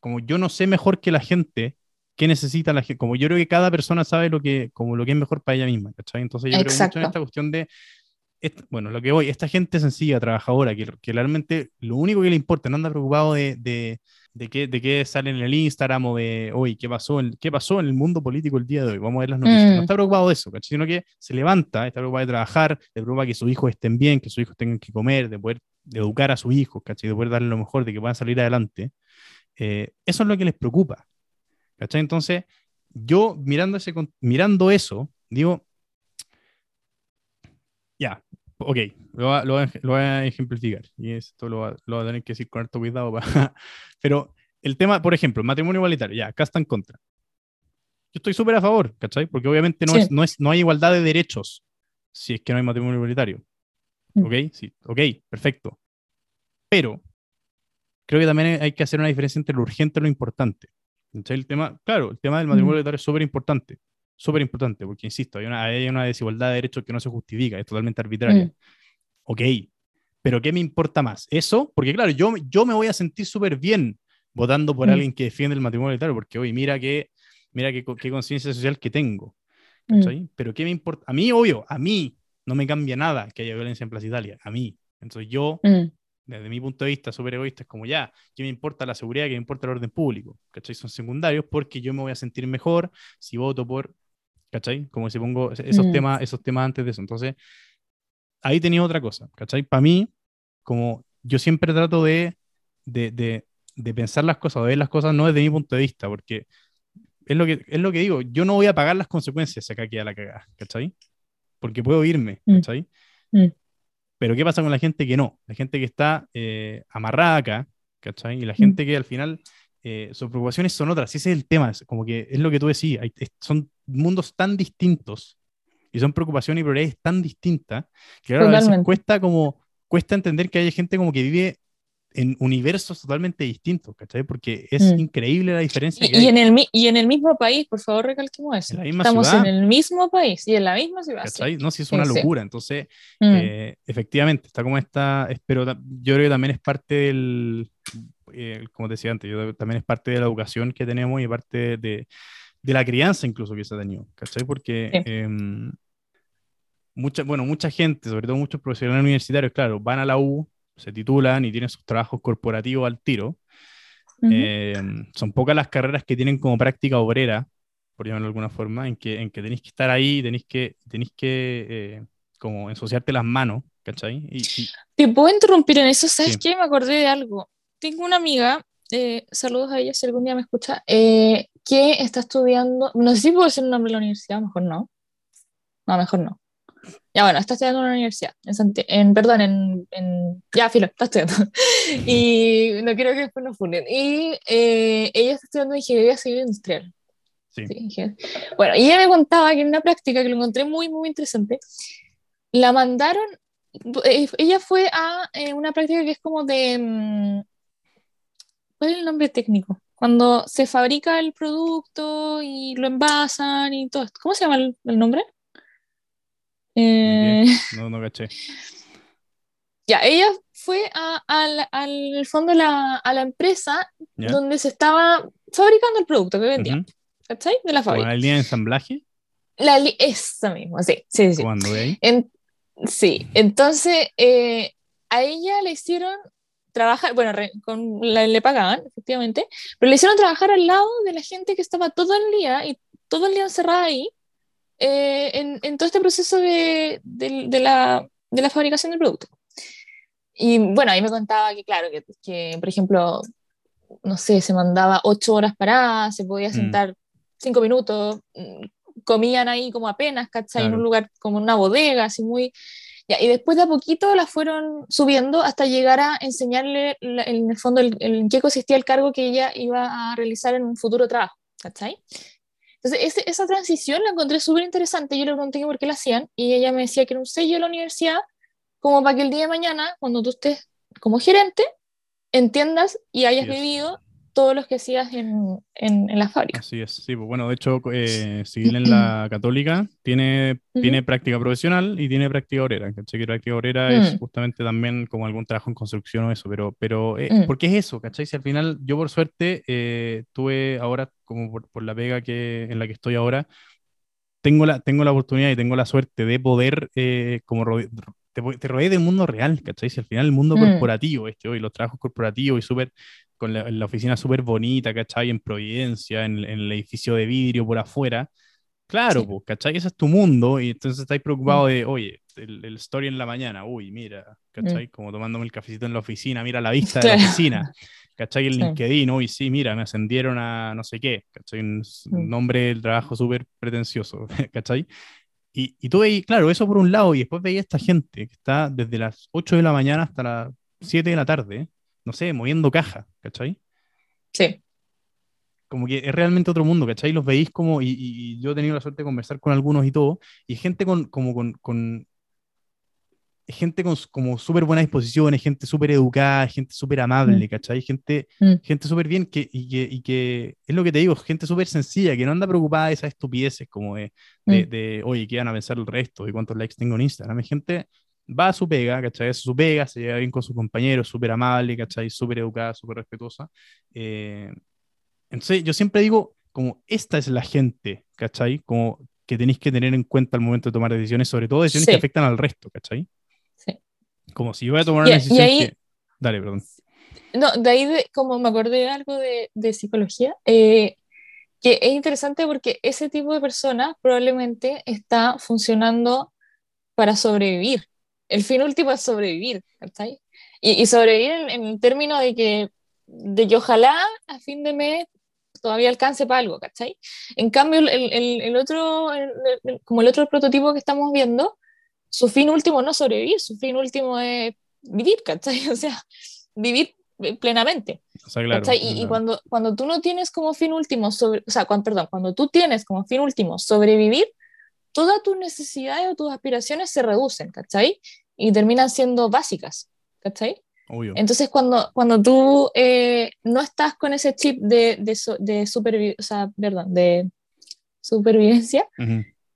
como yo no sé mejor que la gente qué necesita la gente. Como yo creo que cada persona sabe lo que, como lo que es mejor para ella misma, ¿cachai? Entonces yo creo mucho en esta cuestión de, bueno, lo que voy, esta gente sencilla, trabajadora, que, que realmente lo único que le importa, no anda preocupado de, de, de, qué, de qué sale en el Instagram o de, hoy, ¿qué pasó, en, ¿qué pasó en el mundo político el día de hoy? Vamos a ver las noticias. No mm. está preocupado de eso, ¿cachai? Sino que se levanta, está preocupado de trabajar, le preocupa que sus hijos estén bien, que sus hijos tengan que comer, de poder educar a sus hijos, ¿cachai? De poder darle lo mejor, de que puedan salir adelante. Eh, eso es lo que les preocupa. ¿Cachai? Entonces, yo mirando, ese, mirando eso, digo, ya, ok, lo, lo, voy a ejemplificar. Y esto lo, va, lo a tener que decir con harto cuidado. Pero el tema, por ejemplo, matrimonio igualitario, ya, acá está en contra. Yo estoy súper a favor, ¿cachai? Porque obviamente no, es, no, es, no hay igualdad de derechos si es que no hay matrimonio igualitario. Mm. ¿Ok? Sí, ok, perfecto. Pero creo que también hay que hacer una diferencia entre lo urgente y lo importante. El tema, claro, el tema del matrimonio igualitario es súper importante, súper importante, porque insisto, hay una, hay una desigualdad de derechos que no se justifica, es totalmente arbitraria. Mm. Ok, pero ¿qué me importa más? ¿Eso? Porque claro, yo, yo me voy a sentir súper bien votando por mm. alguien que defiende el matrimonio igualitario, porque hoy mira qué mira qué, qué conciencia social que tengo. Mm. Pero ¿qué me importa? A mí, obvio, a mí no me cambia nada que haya violencia en Plaza Italia, a mí. Entonces yo desde mi punto de vista súper egoísta, es como ya, ¿qué me importa la seguridad? ¿Qué me importa el orden público? ¿Cachai? Son secundarios porque yo me voy a sentir mejor si voto por, ¿cachai? Como si pongo esos, mm. temas, esos temas antes de eso. Entonces, ahí tenía otra cosa, ¿cachai? Para mí, como yo siempre trato de, de, de, de pensar las cosas, de ver las cosas no desde mi punto de vista, porque es lo que, es lo que digo, yo no voy a pagar las consecuencias si acá queda la cagada, ¿cachai? Porque puedo irme, mm. ¿cachai? Mm. Pero ¿qué pasa con la gente que no? La gente que está eh, amarrada acá, ¿cachai? Y la mm. gente que al final eh, sus preocupaciones son otras. Ese es el tema, es como que es lo que tú decías, son mundos tan distintos y son preocupaciones y prioridades tan distintas que a veces cuesta como cuesta entender que hay gente como que vive en universos totalmente distintos, ¿cachai? Porque es mm. increíble la diferencia. Y, En el, y en el mismo país, por favor, recalquemos eso. Estamos en el mismo país y en la misma ciudad. ¿cachai? No, si es una locura. Entonces, mm. eh, efectivamente, está como esta, pero yo creo que también es parte del, eh, como te decía antes, yo, también es parte de la educación que tenemos y parte de, de la crianza incluso que se ha tenido, ¿cachai? Porque... Em, mucha, bueno, mucha gente, sobre todo muchos profesionales universitarios, claro, van a la U, se titulan y tienen sus trabajos corporativos al tiro. Eh, son pocas las carreras que tienen como práctica obrera, por llamarlo de alguna forma, en que, en que tenéis que estar ahí, tenéis que, tenéis que eh, como ensuciarte las manos, ¿cachai? Y, ¿Te puedo interrumpir en eso? ¿Sabes qué? Me acordé de algo. Tengo una amiga, eh, saludos a ella si algún día me escucha, que está estudiando, no sé si puedo decir el nombre de la universidad, mejor no. No, mejor no. Ya bueno, está estudiando en una universidad, en, en perdón, en, en, ya, filo, está estudiando. y no quiero que después nos funden. Y eh, ella está estudiando ingeniería civil industrial. Sí. bueno, y ella me contaba que en una práctica que lo encontré muy, muy interesante, la mandaron, eh, ella fue a eh, una práctica que es como de, mm, ¿cuál es el nombre técnico? cuando se fabrica el producto y lo envasan y todo esto. ¿Cómo se llama el, el nombre? Eh, No, no caché. ya, ella fue a- al, al fondo la- a la empresa donde se estaba fabricando el producto que vendía, Ujú. ¿cachai? De la fábrica. la línea de ensamblaje, La esa misma, sí, sí, sí. de ahí. En- sí, entonces eh, a ella le hicieron trabajar, bueno, re- con, la- le pagaban, efectivamente, pero le hicieron trabajar al lado de la gente que estaba todo el día y todo el día encerrada ahí eh, en, en todo este proceso de, de- de la, de la fabricación del producto. Y bueno, ahí me contaba que, claro, que, que, por ejemplo, no sé, se mandaba ocho horas paradas, se podía Mm. sentar cinco minutos, mm, comían ahí como apenas, ¿cachai? En Claro. un lugar como una bodega, así muy... Ya, y después de a poquito la fueron subiendo hasta llegar a enseñarle la- en el fondo el, el- en qué consistía el cargo que ella iba a realizar en un futuro trabajo, ¿cachai? Entonces, ese- esa transición la encontré súper interesante. Yo le pregunté por qué la hacían y ella me decía que era un sello de la universidad, como para que el día de mañana, cuando tú estés como gerente, entiendas y hayas vivido todo lo que hacías en, en, en la fábrica. Así es, sí, pues bueno, de hecho, eh, civil en la católica tiene, Ujú. tiene práctica profesional y tiene práctica obrera, ¿cachai? Que práctica obrera es Mm. justamente también como algún trabajo en construcción o eso, pero, pero eh, Mm. ¿por qué es eso, cachai? Si al final yo por suerte eh, tuve ahora, como por, por la pega que, en la que estoy ahora, tengo la, tengo la oportunidad y tengo la suerte de poder eh, como te, te rodeé del mundo real, ¿cachai? Si al final el mundo Mm. corporativo, este, hoy los trabajos corporativos y súper con la, en la oficina súper bonita, ¿cachai? En Providencia, en, en el edificio de vidrio por afuera. Claro, Sí. pues, ¿cachai? Ese es tu mundo y entonces estáis Mm. preocupado de, oye, el, el story en la mañana, uy, mira, ¿cachai? Como tomándome el cafecito en la oficina, mira la vista de la Mm. Oficina, ¿cachai? El Sí. LinkedIn, uy, sí, mira, me ascendieron a no sé qué, ¿cachai? Un Mm. nombre del trabajo súper pretencioso, ¿cachai? Y, y tú veis, claro, eso por un lado, y después a esta gente que está desde las 8 de la mañana hasta las 7 de la tarde, no sé, moviendo caja, ¿cachai? Sí. Como que es realmente otro mundo, ¿cachai? Los veis como, y, y- yo he tenido la suerte de conversar con algunos y todo, y gente con, como con, con gente con como súper buena disposición, gente súper educada, gente súper amable, ¿cachai? Gente, Mm. gente súper bien, que, y, que, y que es lo que te digo, gente súper sencilla, que no anda preocupada de esas estupideces como de, de, Mm. de, oye, ¿qué van a pensar el resto? ¿Y cuántos likes tengo en Instagram? Hay gente va a su pega, ¿cachai? Hace su pega, se lleva bien con sus compañeros, súper amable, ¿cachai? Súper educada, súper respetuosa. Eh, entonces, yo siempre digo, como esta es la gente, ¿cachai? Como que tenéis que tener en cuenta al momento de tomar decisiones, sobre todo decisiones que Sí. afectan al resto, ¿cachai? Sí. Como si yo voy a tomar Y- una y decisión ahí- que... Dale, perdón. No, de ahí, de, como me acordé de algo de, de psicología, eh, que es interesante porque ese tipo de persona probablemente está funcionando para sobrevivir. El fin último es sobrevivir, ¿cachai? Y, y sobrevivir en, en el término de que, de que ojalá a fin de mes todavía alcance para algo, ¿cachai? En cambio, el, el- el otro, el- como el otro prototipo que estamos viendo, su fin último no es sobrevivir, su fin último es vivir, ¿cachai? O sea, vivir plenamente. O sea, claro. ¿cachai? Y, y claro. cuando, cuando tú no tienes como fin último, sobre, o sea, cuando, perdón, cuando tú tienes como fin último sobrevivir, todas tus necesidades o tus aspiraciones se reducen, ¿cachai? Y terminan siendo básicas, ¿cachai? Obvio. Entonces, cuando, cuando tú eh, no estás con ese chip de, de, supervi- o sea, perdón, de supervivencia,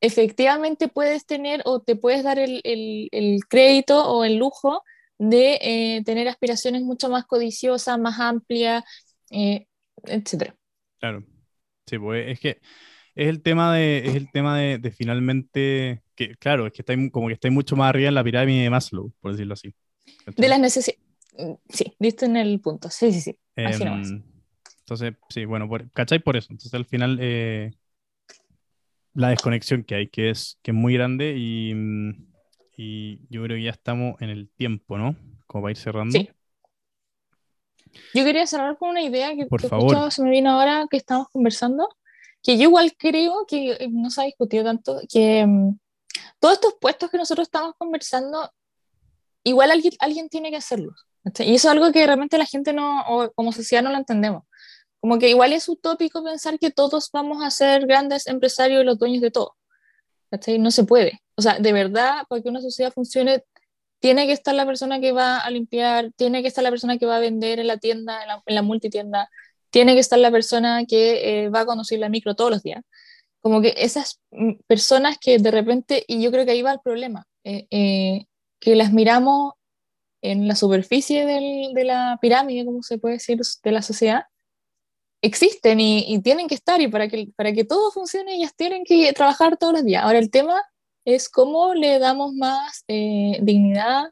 efectivamente puedes tener o te puedes dar el, el- el crédito o el lujo de eh, tener aspiraciones mucho más codiciosas, más amplias, eh, etcétera. Claro. Sí, pues es que es el tema de, es el tema de, de finalmente, que claro, es que está como que está mucho más arriba en la pirámide de Maslow, por decirlo así. De las necesidades. Sí, diste en el punto. Sí, sí, sí. Así Em, nomás. entonces, sí, bueno, por, ¿cachai? Por eso. Entonces, al final, eh, la desconexión que hay, que es, que es muy grande y, mm, y yo creo que ya estamos en el tiempo, ¿no? Como para ir cerrando. Sí. Yo quería cerrar con una idea que, Por que favor. se me vino ahora que estamos conversando, que yo igual creo que eh, no se ha discutido tanto, que mm, todos estos puestos que nosotros estamos conversando, igual alguien, alguien tiene que hacerlos. ¿cachai? Y eso es algo que realmente la gente no, o como sociedad no lo entendemos. Como que igual es utópico pensar que todos vamos a ser grandes empresarios y los dueños de todo. ¿cachai? No se puede. O sea, de verdad, para que una sociedad funcione, tiene que estar la persona que va a limpiar, tiene que estar la persona que va a vender en la tienda, en la, en la multitienda, tiene que estar la persona que eh, va a conducir la micro todos los días. Como que esas mm, personas que de repente, y yo creo que ahí va el problema, eh, eh, que las miramos en la superficie de la pirámide, como se puede decir, de la sociedad, existen y, tienen que estar y para que, para que todo funcione ellas tienen que trabajar todos los días. Ahora el tema es cómo le damos más eh, dignidad,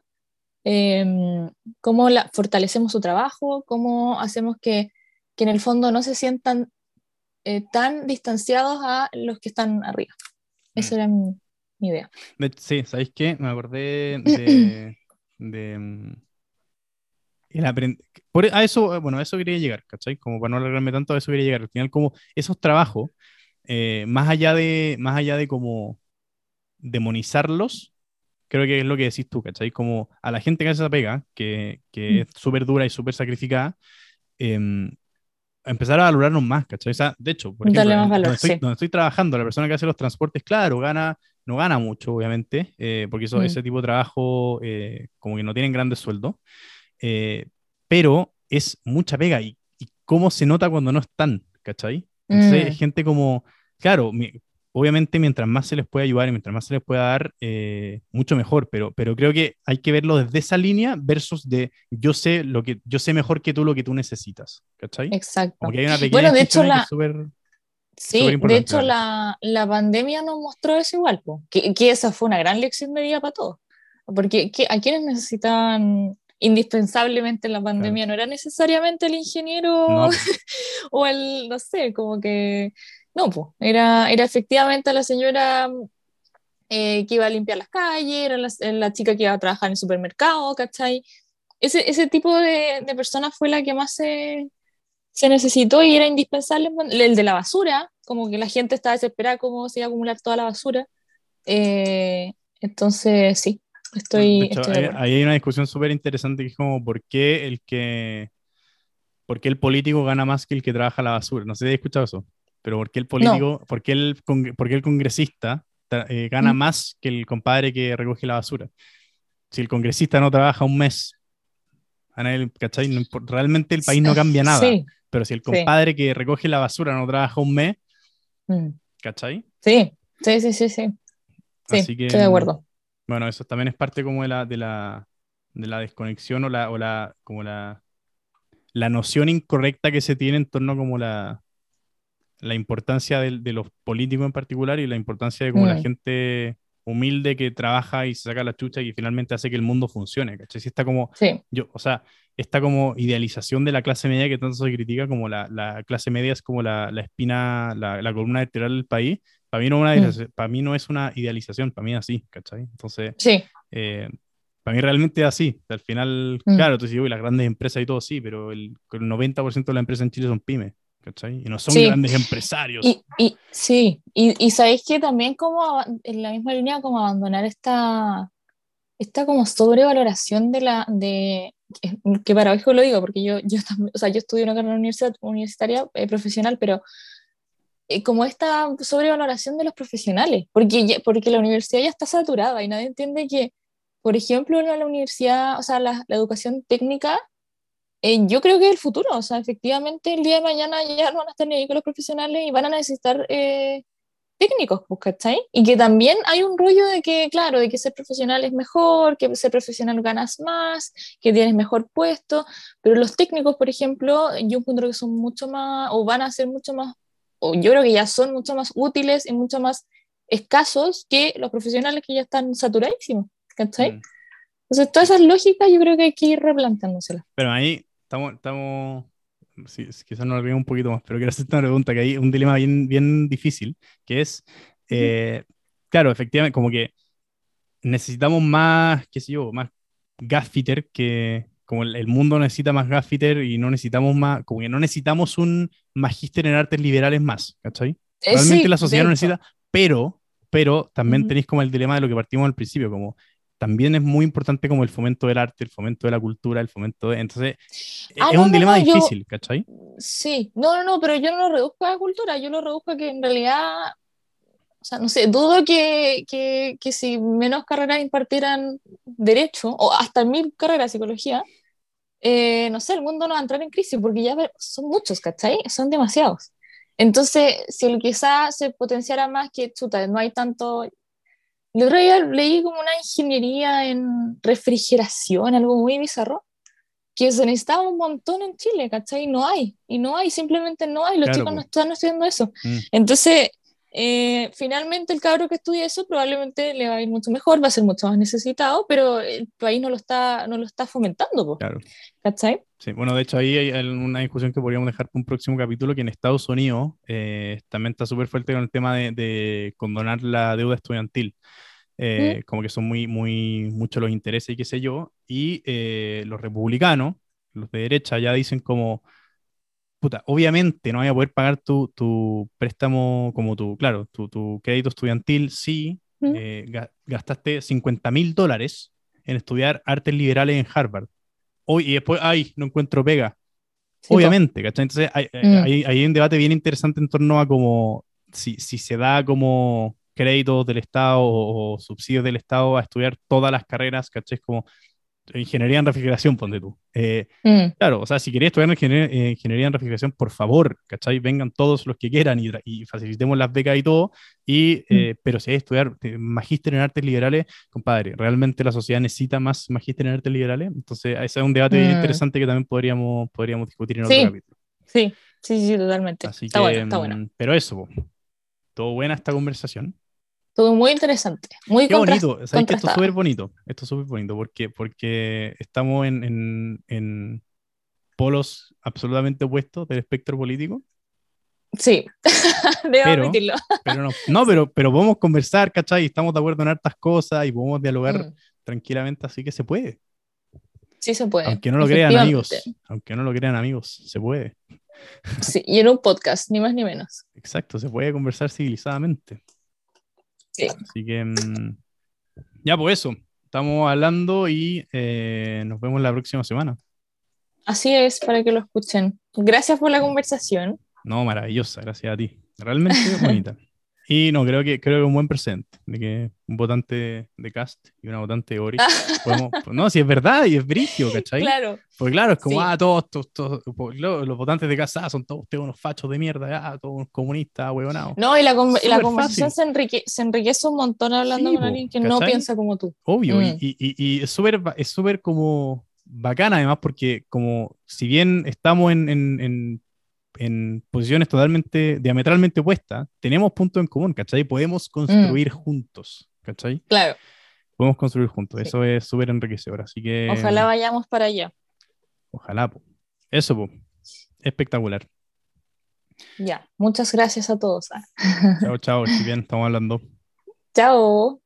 eh, cómo la, fortalecemos su trabajo, cómo hacemos que, que en el fondo no se sientan eh, tan distanciados a los que están arriba. Esa mm. era mi, mi, idea. Sí, ¿sabéis qué? Me acordé de... de mm, el Por, a eso, bueno, a eso quería llegar, ¿cachai? Como para no alargarme tanto, a eso quería llegar. Al final, como esos trabajos, eh, más allá de, más allá de como demonizarlos, creo que es lo que decís tú, ¿cachai? Como a la gente que hace esa pega, que, que mm. es súper dura y súper sacrificada, eh, empezar a valorarnos más, ¿cachai? O sea, de hecho, por ejemplo, valor, donde, estoy, sí. donde, estoy, trabajando, la persona que hace los transportes, claro, gana, no gana mucho, obviamente, eh, porque eso, mm. ese tipo de trabajo eh, como que no tienen grandes sueldos, eh, pero es mucha pega y, y, cómo se nota cuando no están, ¿cachai? Entonces, mm. gente como, claro, mi, obviamente mientras más se les pueda ayudar y mientras más se les pueda dar, eh, mucho mejor, pero, pero creo que hay que verlo desde esa línea versus de yo sé lo que yo sé mejor que tú lo que tú necesitas, ¿cachai? Exacto. Porque hay una pequeña bueno, de hecho la super, Sí, de hecho la, la, pandemia nos mostró eso igual, que, que, esa fue una gran lección de vida para todos, porque que, a quienes necesitaban indispensablemente en la pandemia claro. no era necesariamente el ingeniero no. o el, no sé, como que no, pues, era, era efectivamente la señora eh, que iba a limpiar las calles, era la, la, chica que iba a trabajar en el supermercado, ¿cachai? Ese, ese tipo de, de persona fue la que más se, se, necesitó y era indispensable. El de la basura, como que la gente estaba desesperada cómo se iba a acumular toda la basura. Eh, entonces, sí, estoy... Hecho, estoy ahí, ahí hay una discusión súper interesante que es como, ¿por qué el que... ¿Por qué el político gana más que el que trabaja la basura? No sé si has escuchado eso pero ¿por qué el político, no. por, qué el, por qué el congresista eh, gana mm. más que el compadre que recoge la basura? Si el congresista no trabaja un mes, ¿cachai? No, realmente el país no cambia nada. Sí. Pero si el compadre sí. que recoge la basura no trabaja un mes, mm. ¿cachai? Sí, sí, sí, sí. sí. Así que, estoy de acuerdo. Bueno, eso también es parte como de la, de la, de la desconexión o la, o la, como la, la noción incorrecta que se tiene en torno como la, la importancia de, de, los políticos en particular y la importancia de como mm. la gente humilde que trabaja y se saca la chucha y finalmente hace que el mundo funcione, ¿cachai? Si está como, sí. yo, o sea, esta como idealización de la clase media que tanto se critica, como la, la clase media es como la, la espina, la, la, columna vertebral del país, para mí, no una, mm. para mí no es una idealización, para mí es así, ¿cachai? Entonces, sí. eh, para mí realmente es así. Al final, mm. claro, tú dices, uy, las grandes empresas y todo, sí, pero el, el 90% de las empresas en Chile son pymes. ¿Cachai? Y no son sí. grandes empresarios. Y, y sí, y, y, sabéis que también como en la misma línea como abandonar esta, esta como sobrevaloración de la, de, que para hoy lo digo, porque yo, yo, o sea, yo estudio una carrera universidad, universitaria eh, profesional, pero eh, como esta sobrevaloración de los profesionales, porque, ya, porque la universidad ya está saturada y nadie entiende que, por ejemplo, en la universidad, o sea, la, la educación técnica eh, yo creo que es el futuro, o sea, efectivamente el día de mañana ya no van a estar ni ahí con los profesionales y van a necesitar eh, técnicos, pues, ¿cachai? Y que también hay un rollo de que, claro, de que ser profesional es mejor, que ser profesional ganas más, que tienes mejor puesto, pero los técnicos, por ejemplo, yo encuentro que son mucho más, o van a ser mucho más, o yo creo que ya son mucho más útiles y mucho más escasos que los profesionales que ya están saturadísimos, ¿cachai? Mm. Entonces, todas esas lógicas yo creo que hay que ir replanteándoselas. Pero ahí estamos, estamos sí, quizás nos olvidemos un poquito más, pero quiero hacerte una pregunta que hay un dilema bien, bien difícil, que es, eh, claro, efectivamente, como que necesitamos más, qué sé yo, más gaffiter que, como el, el, mundo necesita más gaffiter y no necesitamos más, como que no necesitamos un magíster en artes liberales más, ¿cachai? Realmente eh, sí, la sociedad no necesita, pero, pero también uh -huh. tenéis como el dilema de lo que partimos al principio, como también es muy importante como el fomento del arte, el fomento de la cultura, el fomento de... Entonces, ah, es no, un dilema no, difícil, yo, ¿cachai? Sí, no, no, no, pero yo no lo reduzco a la cultura, yo lo reduzco a que en realidad, o sea, no sé, dudo que, que, que si menos carreras impartieran derecho, o hasta mil carreras de psicología, eh, no sé, el mundo no va a entrar en crisis porque ya son muchos, ¿cachai? Son demasiados. Entonces, si el quizá se potenciara más que, chuta, no hay tanto... El otro día leí como una ingeniería en refrigeración, algo muy bizarro, que se necesitaba un montón en Chile, ¿cachai? No hay, y no hay, simplemente no hay, los chicos no están estudiando eso. Mm. Entonces, eh, finalmente el cabro que estudia eso probablemente le va a ir mucho mejor, va a ser mucho más necesitado, pero el país no lo está, no lo está fomentando. Claro. ¿Cachai? Sí, bueno, de hecho ahí hay una discusión que podríamos dejar para un próximo capítulo, que en Estados Unidos eh, también está súper fuerte con el tema de, de, condonar la deuda estudiantil. Eh, como que son muy, muy, muchos los intereses y qué sé yo, y los republicanos, los de derecha, ya dicen como, obviamente no voy a poder pagar tu, tu préstamo como tu, claro, tu, tu crédito estudiantil si eh, gastaste 50 mil dólares en estudiar artes liberales en Harvard. Hoy, y después, ay, no encuentro pega. obviamente, ¿cachai? Entonces hay, mm. hay, hay, un debate bien interesante en torno a como si, si se da como créditos del Estado o, subsidios del Estado a estudiar todas las carreras, ¿cachai? Como ingeniería en refrigeración, ponte tú. Eh, mm. Claro, o sea, si queréis estudiar eh, ingeniería, en refrigeración, por favor, ¿cachai? Vengan todos los que quieran y, facilitemos las becas y todo. Y, eh, mm. Pero si hay estudiar magíster en artes liberales, compadre, realmente la sociedad necesita más magíster en artes liberales. Entonces, ese es un debate mm. interesante que también podríamos, podríamos discutir en otro capítulo. Sí, sí, sí, totalmente. está bueno, está bueno. Pero eso, todo buena esta conversación. Todo muy interesante, muy Qué bonito, ¿sabes que esto es súper bonito? Esto es súper bonito porque, porque estamos en, en, en, polos absolutamente opuestos del espectro político. Sí, debo admitirlo. Pero no, no, pero, pero podemos conversar, ¿cachai? Estamos de acuerdo en hartas cosas y podemos dialogar mm. tranquilamente, así que se puede. Sí, se puede. Aunque no lo crean amigos, aunque no lo crean amigos, se puede. Sí, y en un podcast, ni más ni menos. Exacto, se puede conversar civilizadamente. Así que mm, ya pues eso, estamos hablando y eh, nos vemos la próxima semana. Así es, para que lo escuchen. Gracias por la conversación. No, maravillosa, gracias a ti. Realmente bonita. Y no, creo que creo que un buen presente, de que un votante de cast y una votante de Ori. podemos, no, si es verdad y es brillo, ¿cachai? Claro. Porque claro, es como, ah, todos, todos, los, votantes de cast, ah, son todos unos fachos de mierda, ah, todos unos comunistas, huevonados. No, y la, la conversación se, enrique se, enriquece un montón hablando con alguien que no piensa como tú. Obvio, y, mm. y, y, es súper es súper como bacana además porque como si bien estamos en, en en posiciones totalmente, diametralmente opuestas, tenemos puntos en común, ¿cachai? Podemos construir mm. juntos, ¿cachai? Claro. Podemos construir juntos, eso es súper enriquecedor, así que... Ojalá vayamos para allá. Ojalá, po. eso, po. espectacular. Ya, muchas gracias a todos. Chao, chao, si bien estamos hablando. Chao.